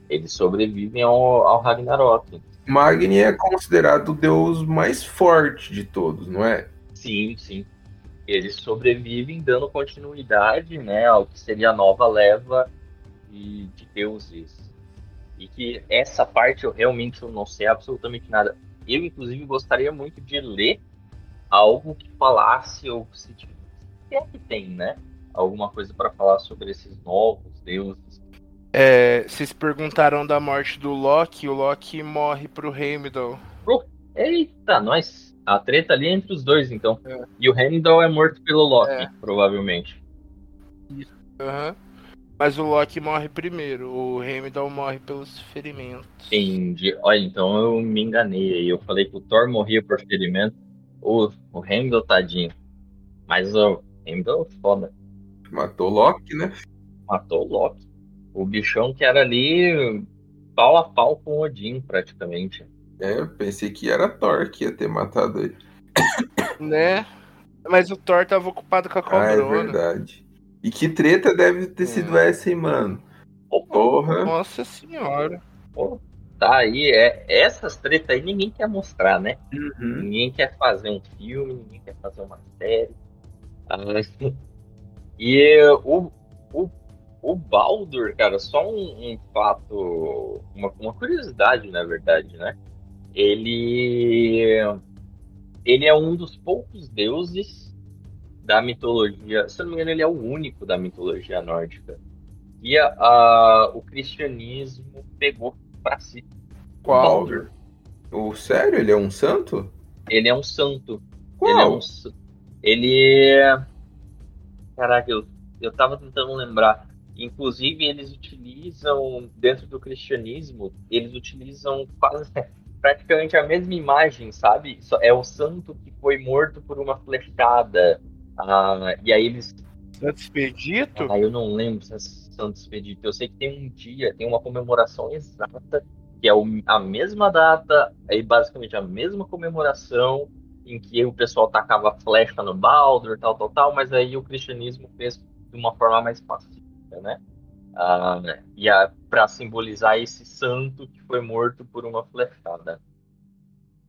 Eles sobrevivem ao, ao Ragnarok. Magni é considerado o deus mais forte de todos, não é? Sim, sim. Eles sobrevivem dando continuidade né, ao que seria a nova leva de, de deuses. E que essa parte eu realmente eu não sei absolutamente nada. Eu, inclusive, gostaria muito de ler algo que falasse, ou se tiver se é que tem, né? Alguma coisa para falar sobre esses novos deuses. É, vocês perguntaram da morte do Loki, o Loki morre pro Heimdall. Eita, nós! A treta ali é entre os dois, então. É. E o Heimdall é morto pelo Loki, É. provavelmente. Aham. Mas o Loki morre primeiro, o Heimdall morre pelos ferimentos. Entendi. Olha, então eu me enganei aí. Eu falei que o Thor morria por ferimento. O, o Heimdall, tadinho. Mas o Heimdall é foda. Matou Loki, né? Matou o Loki. O bichão que era ali pau a pau com o Odin, praticamente. É, eu pensei que era Thor que ia ter matado ele. Né? Mas o Thor tava ocupado com a Ah, é cobrona. verdade. E que treta deve ter sido É. essa, hein, mano? Porra. Nossa senhora. pô, tá aí. É, essas tretas aí ninguém quer mostrar, né? Uhum. Ninguém quer fazer um filme, ninguém quer fazer uma série. Ah, e o, o, o Baldur, cara, só um, um fato, uma, uma curiosidade, na verdade, né? Ele, ele é um dos poucos deuses da mitologia, se eu não me engano, ele é o único da mitologia nórdica. E a, a- o cristianismo pegou pra si. Qual? Baldur. O sério? Ele é um santo? Ele é um santo. Qual? Ele é um. Ele é. Caraca, eu, eu tava tentando lembrar. Inclusive, eles utilizam, dentro do cristianismo, eles utilizam quase praticamente a mesma imagem, sabe? É o santo que foi morto por uma flechada. Ah, e aí eles. Santo Expedito? Ah, eu não lembro se é Santo Expedito. Eu sei que tem um dia, tem uma comemoração exata, que é a mesma data, aí basicamente a mesma comemoração em que o pessoal tacava flecha no Baldur, tal, tal, tal, mas aí o cristianismo fez de uma forma mais pacífica, né? Ah, e para simbolizar esse santo que foi morto por uma flechada.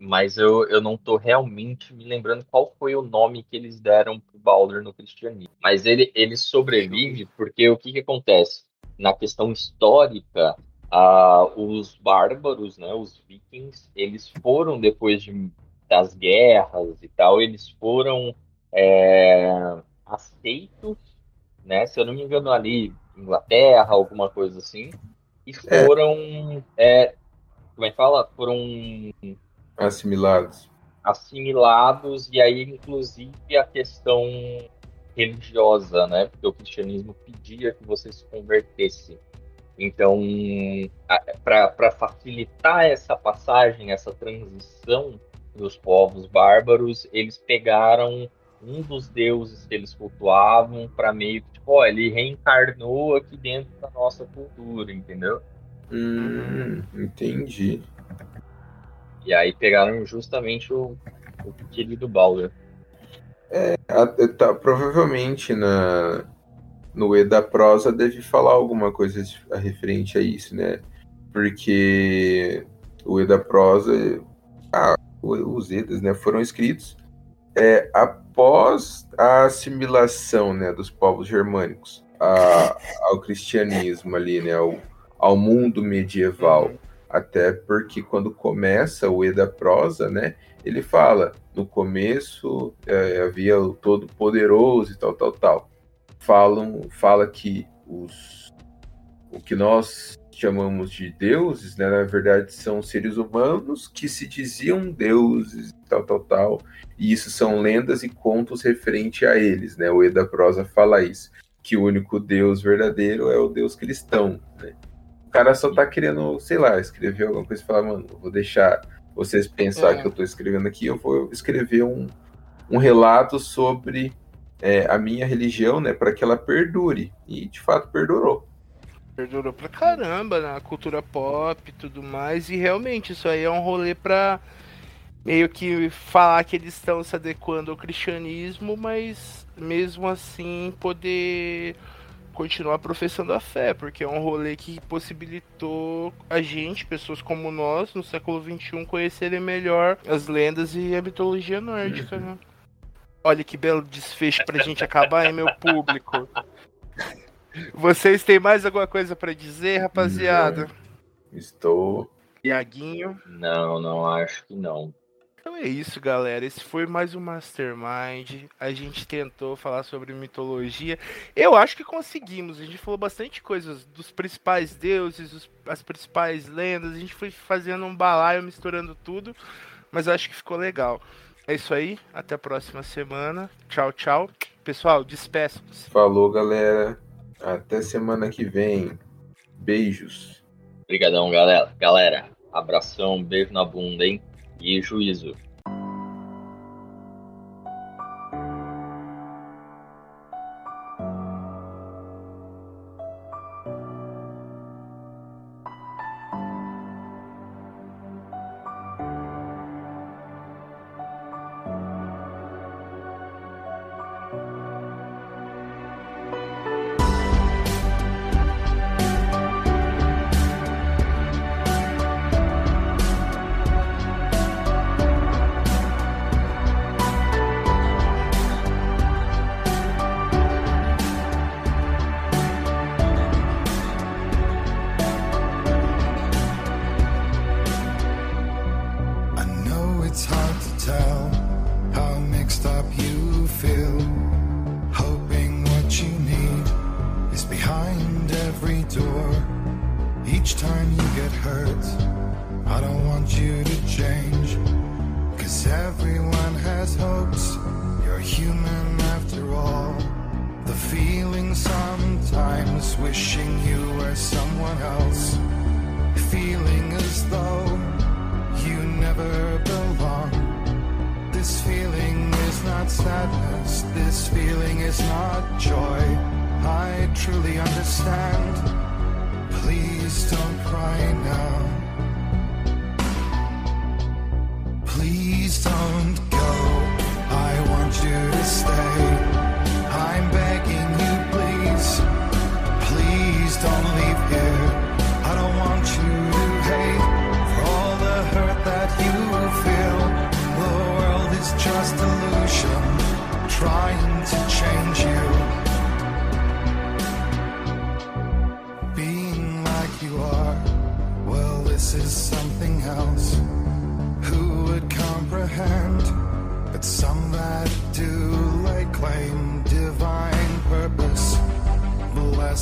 Mas eu, eu não tô realmente me lembrando qual foi o nome que eles deram pro Baldur no cristianismo. Mas ele, ele sobrevive porque o que, que acontece? Na questão histórica, ah, os bárbaros, né, os vikings, eles foram depois de, das guerras e tal, eles foram é, aceitos, né, se eu não me engano ali, Inglaterra, alguma coisa assim, e É. foram, é, como é que fala? Foram Assimilados. assimilados, e aí, inclusive, a questão religiosa, né? Porque o cristianismo pedia que você se convertesse. Então, para facilitar essa passagem, essa transição dos povos bárbaros, eles pegaram um dos deuses que eles cultuavam para meio que, tipo, ó, ele reencarnou aqui dentro da nossa cultura, entendeu? Hum, entendi. E aí pegaram justamente o, o querido Baldur. A- tá, provavelmente na, no E da prosa deve falar alguma coisa a referente a isso, né? Porque o E da prosa, ah, os Edas, né, foram escritos é, após a assimilação, né, dos povos germânicos a- ao cristianismo ali, né, ao, ao mundo medieval. Até porque quando começa o E da prosa, né, ele fala, no começo é, havia o Todo-Poderoso e tal, tal, tal. Falam, fala que os, o que nós chamamos de deuses, né, na verdade são seres humanos que se diziam deuses e tal, tal, tal. E isso são lendas e contos referente a eles, né? O E da prosa fala isso, que o único Deus verdadeiro é o Deus cristão, né? O cara só tá querendo, sei lá, escrever alguma coisa e falar, mano, vou deixar vocês pensar É. que eu tô escrevendo aqui, eu vou escrever um, um relato sobre é, a minha religião, né, para que ela perdure. E de fato perdurou. Perdurou pra caramba na cultura pop e tudo mais. E realmente, isso aí é um rolê pra meio que falar que eles estão se adequando ao cristianismo, mas mesmo assim poder continuar professando a fé, porque é um rolê que possibilitou a gente, pessoas como nós, no século XXI, conhecerem melhor as lendas e a mitologia nórdica, né? Olha que belo desfecho pra gente acabar, hein, meu público? Vocês têm mais alguma coisa pra dizer, rapaziada? Estou. Iaguinho. Não, não acho que não. Então é isso, galera. Esse foi mais um Mastermind. A gente tentou falar sobre mitologia. Eu acho que conseguimos. A gente falou bastante coisas dos principais deuses, os- as principais lendas. A gente foi fazendo um balaio, misturando tudo. Mas eu acho que ficou legal. É isso aí. Até a próxima semana. Tchau, tchau. Pessoal, despeçam-se. Falou, galera. Até semana que vem. Beijos. Obrigadão, galera. Galera, abração, beijo na bunda, hein? E juízo. I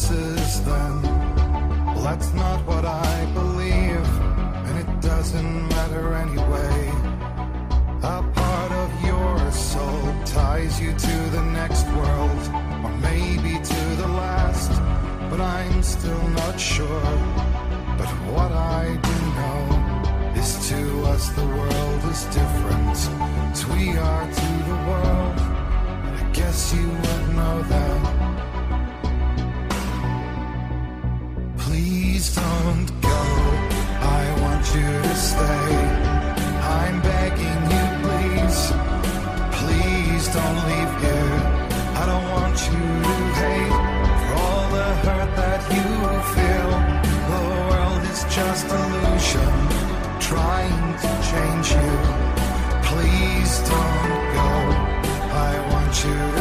promises then. Well, that's not what I believe and it doesn't matter anyway. A part of your soul ties you to the next world or maybe to the last but I'm still not sure. But what I do know is to us the world is different. As we are to the world. I guess you would know that. trying to change you. Please don't go. I want you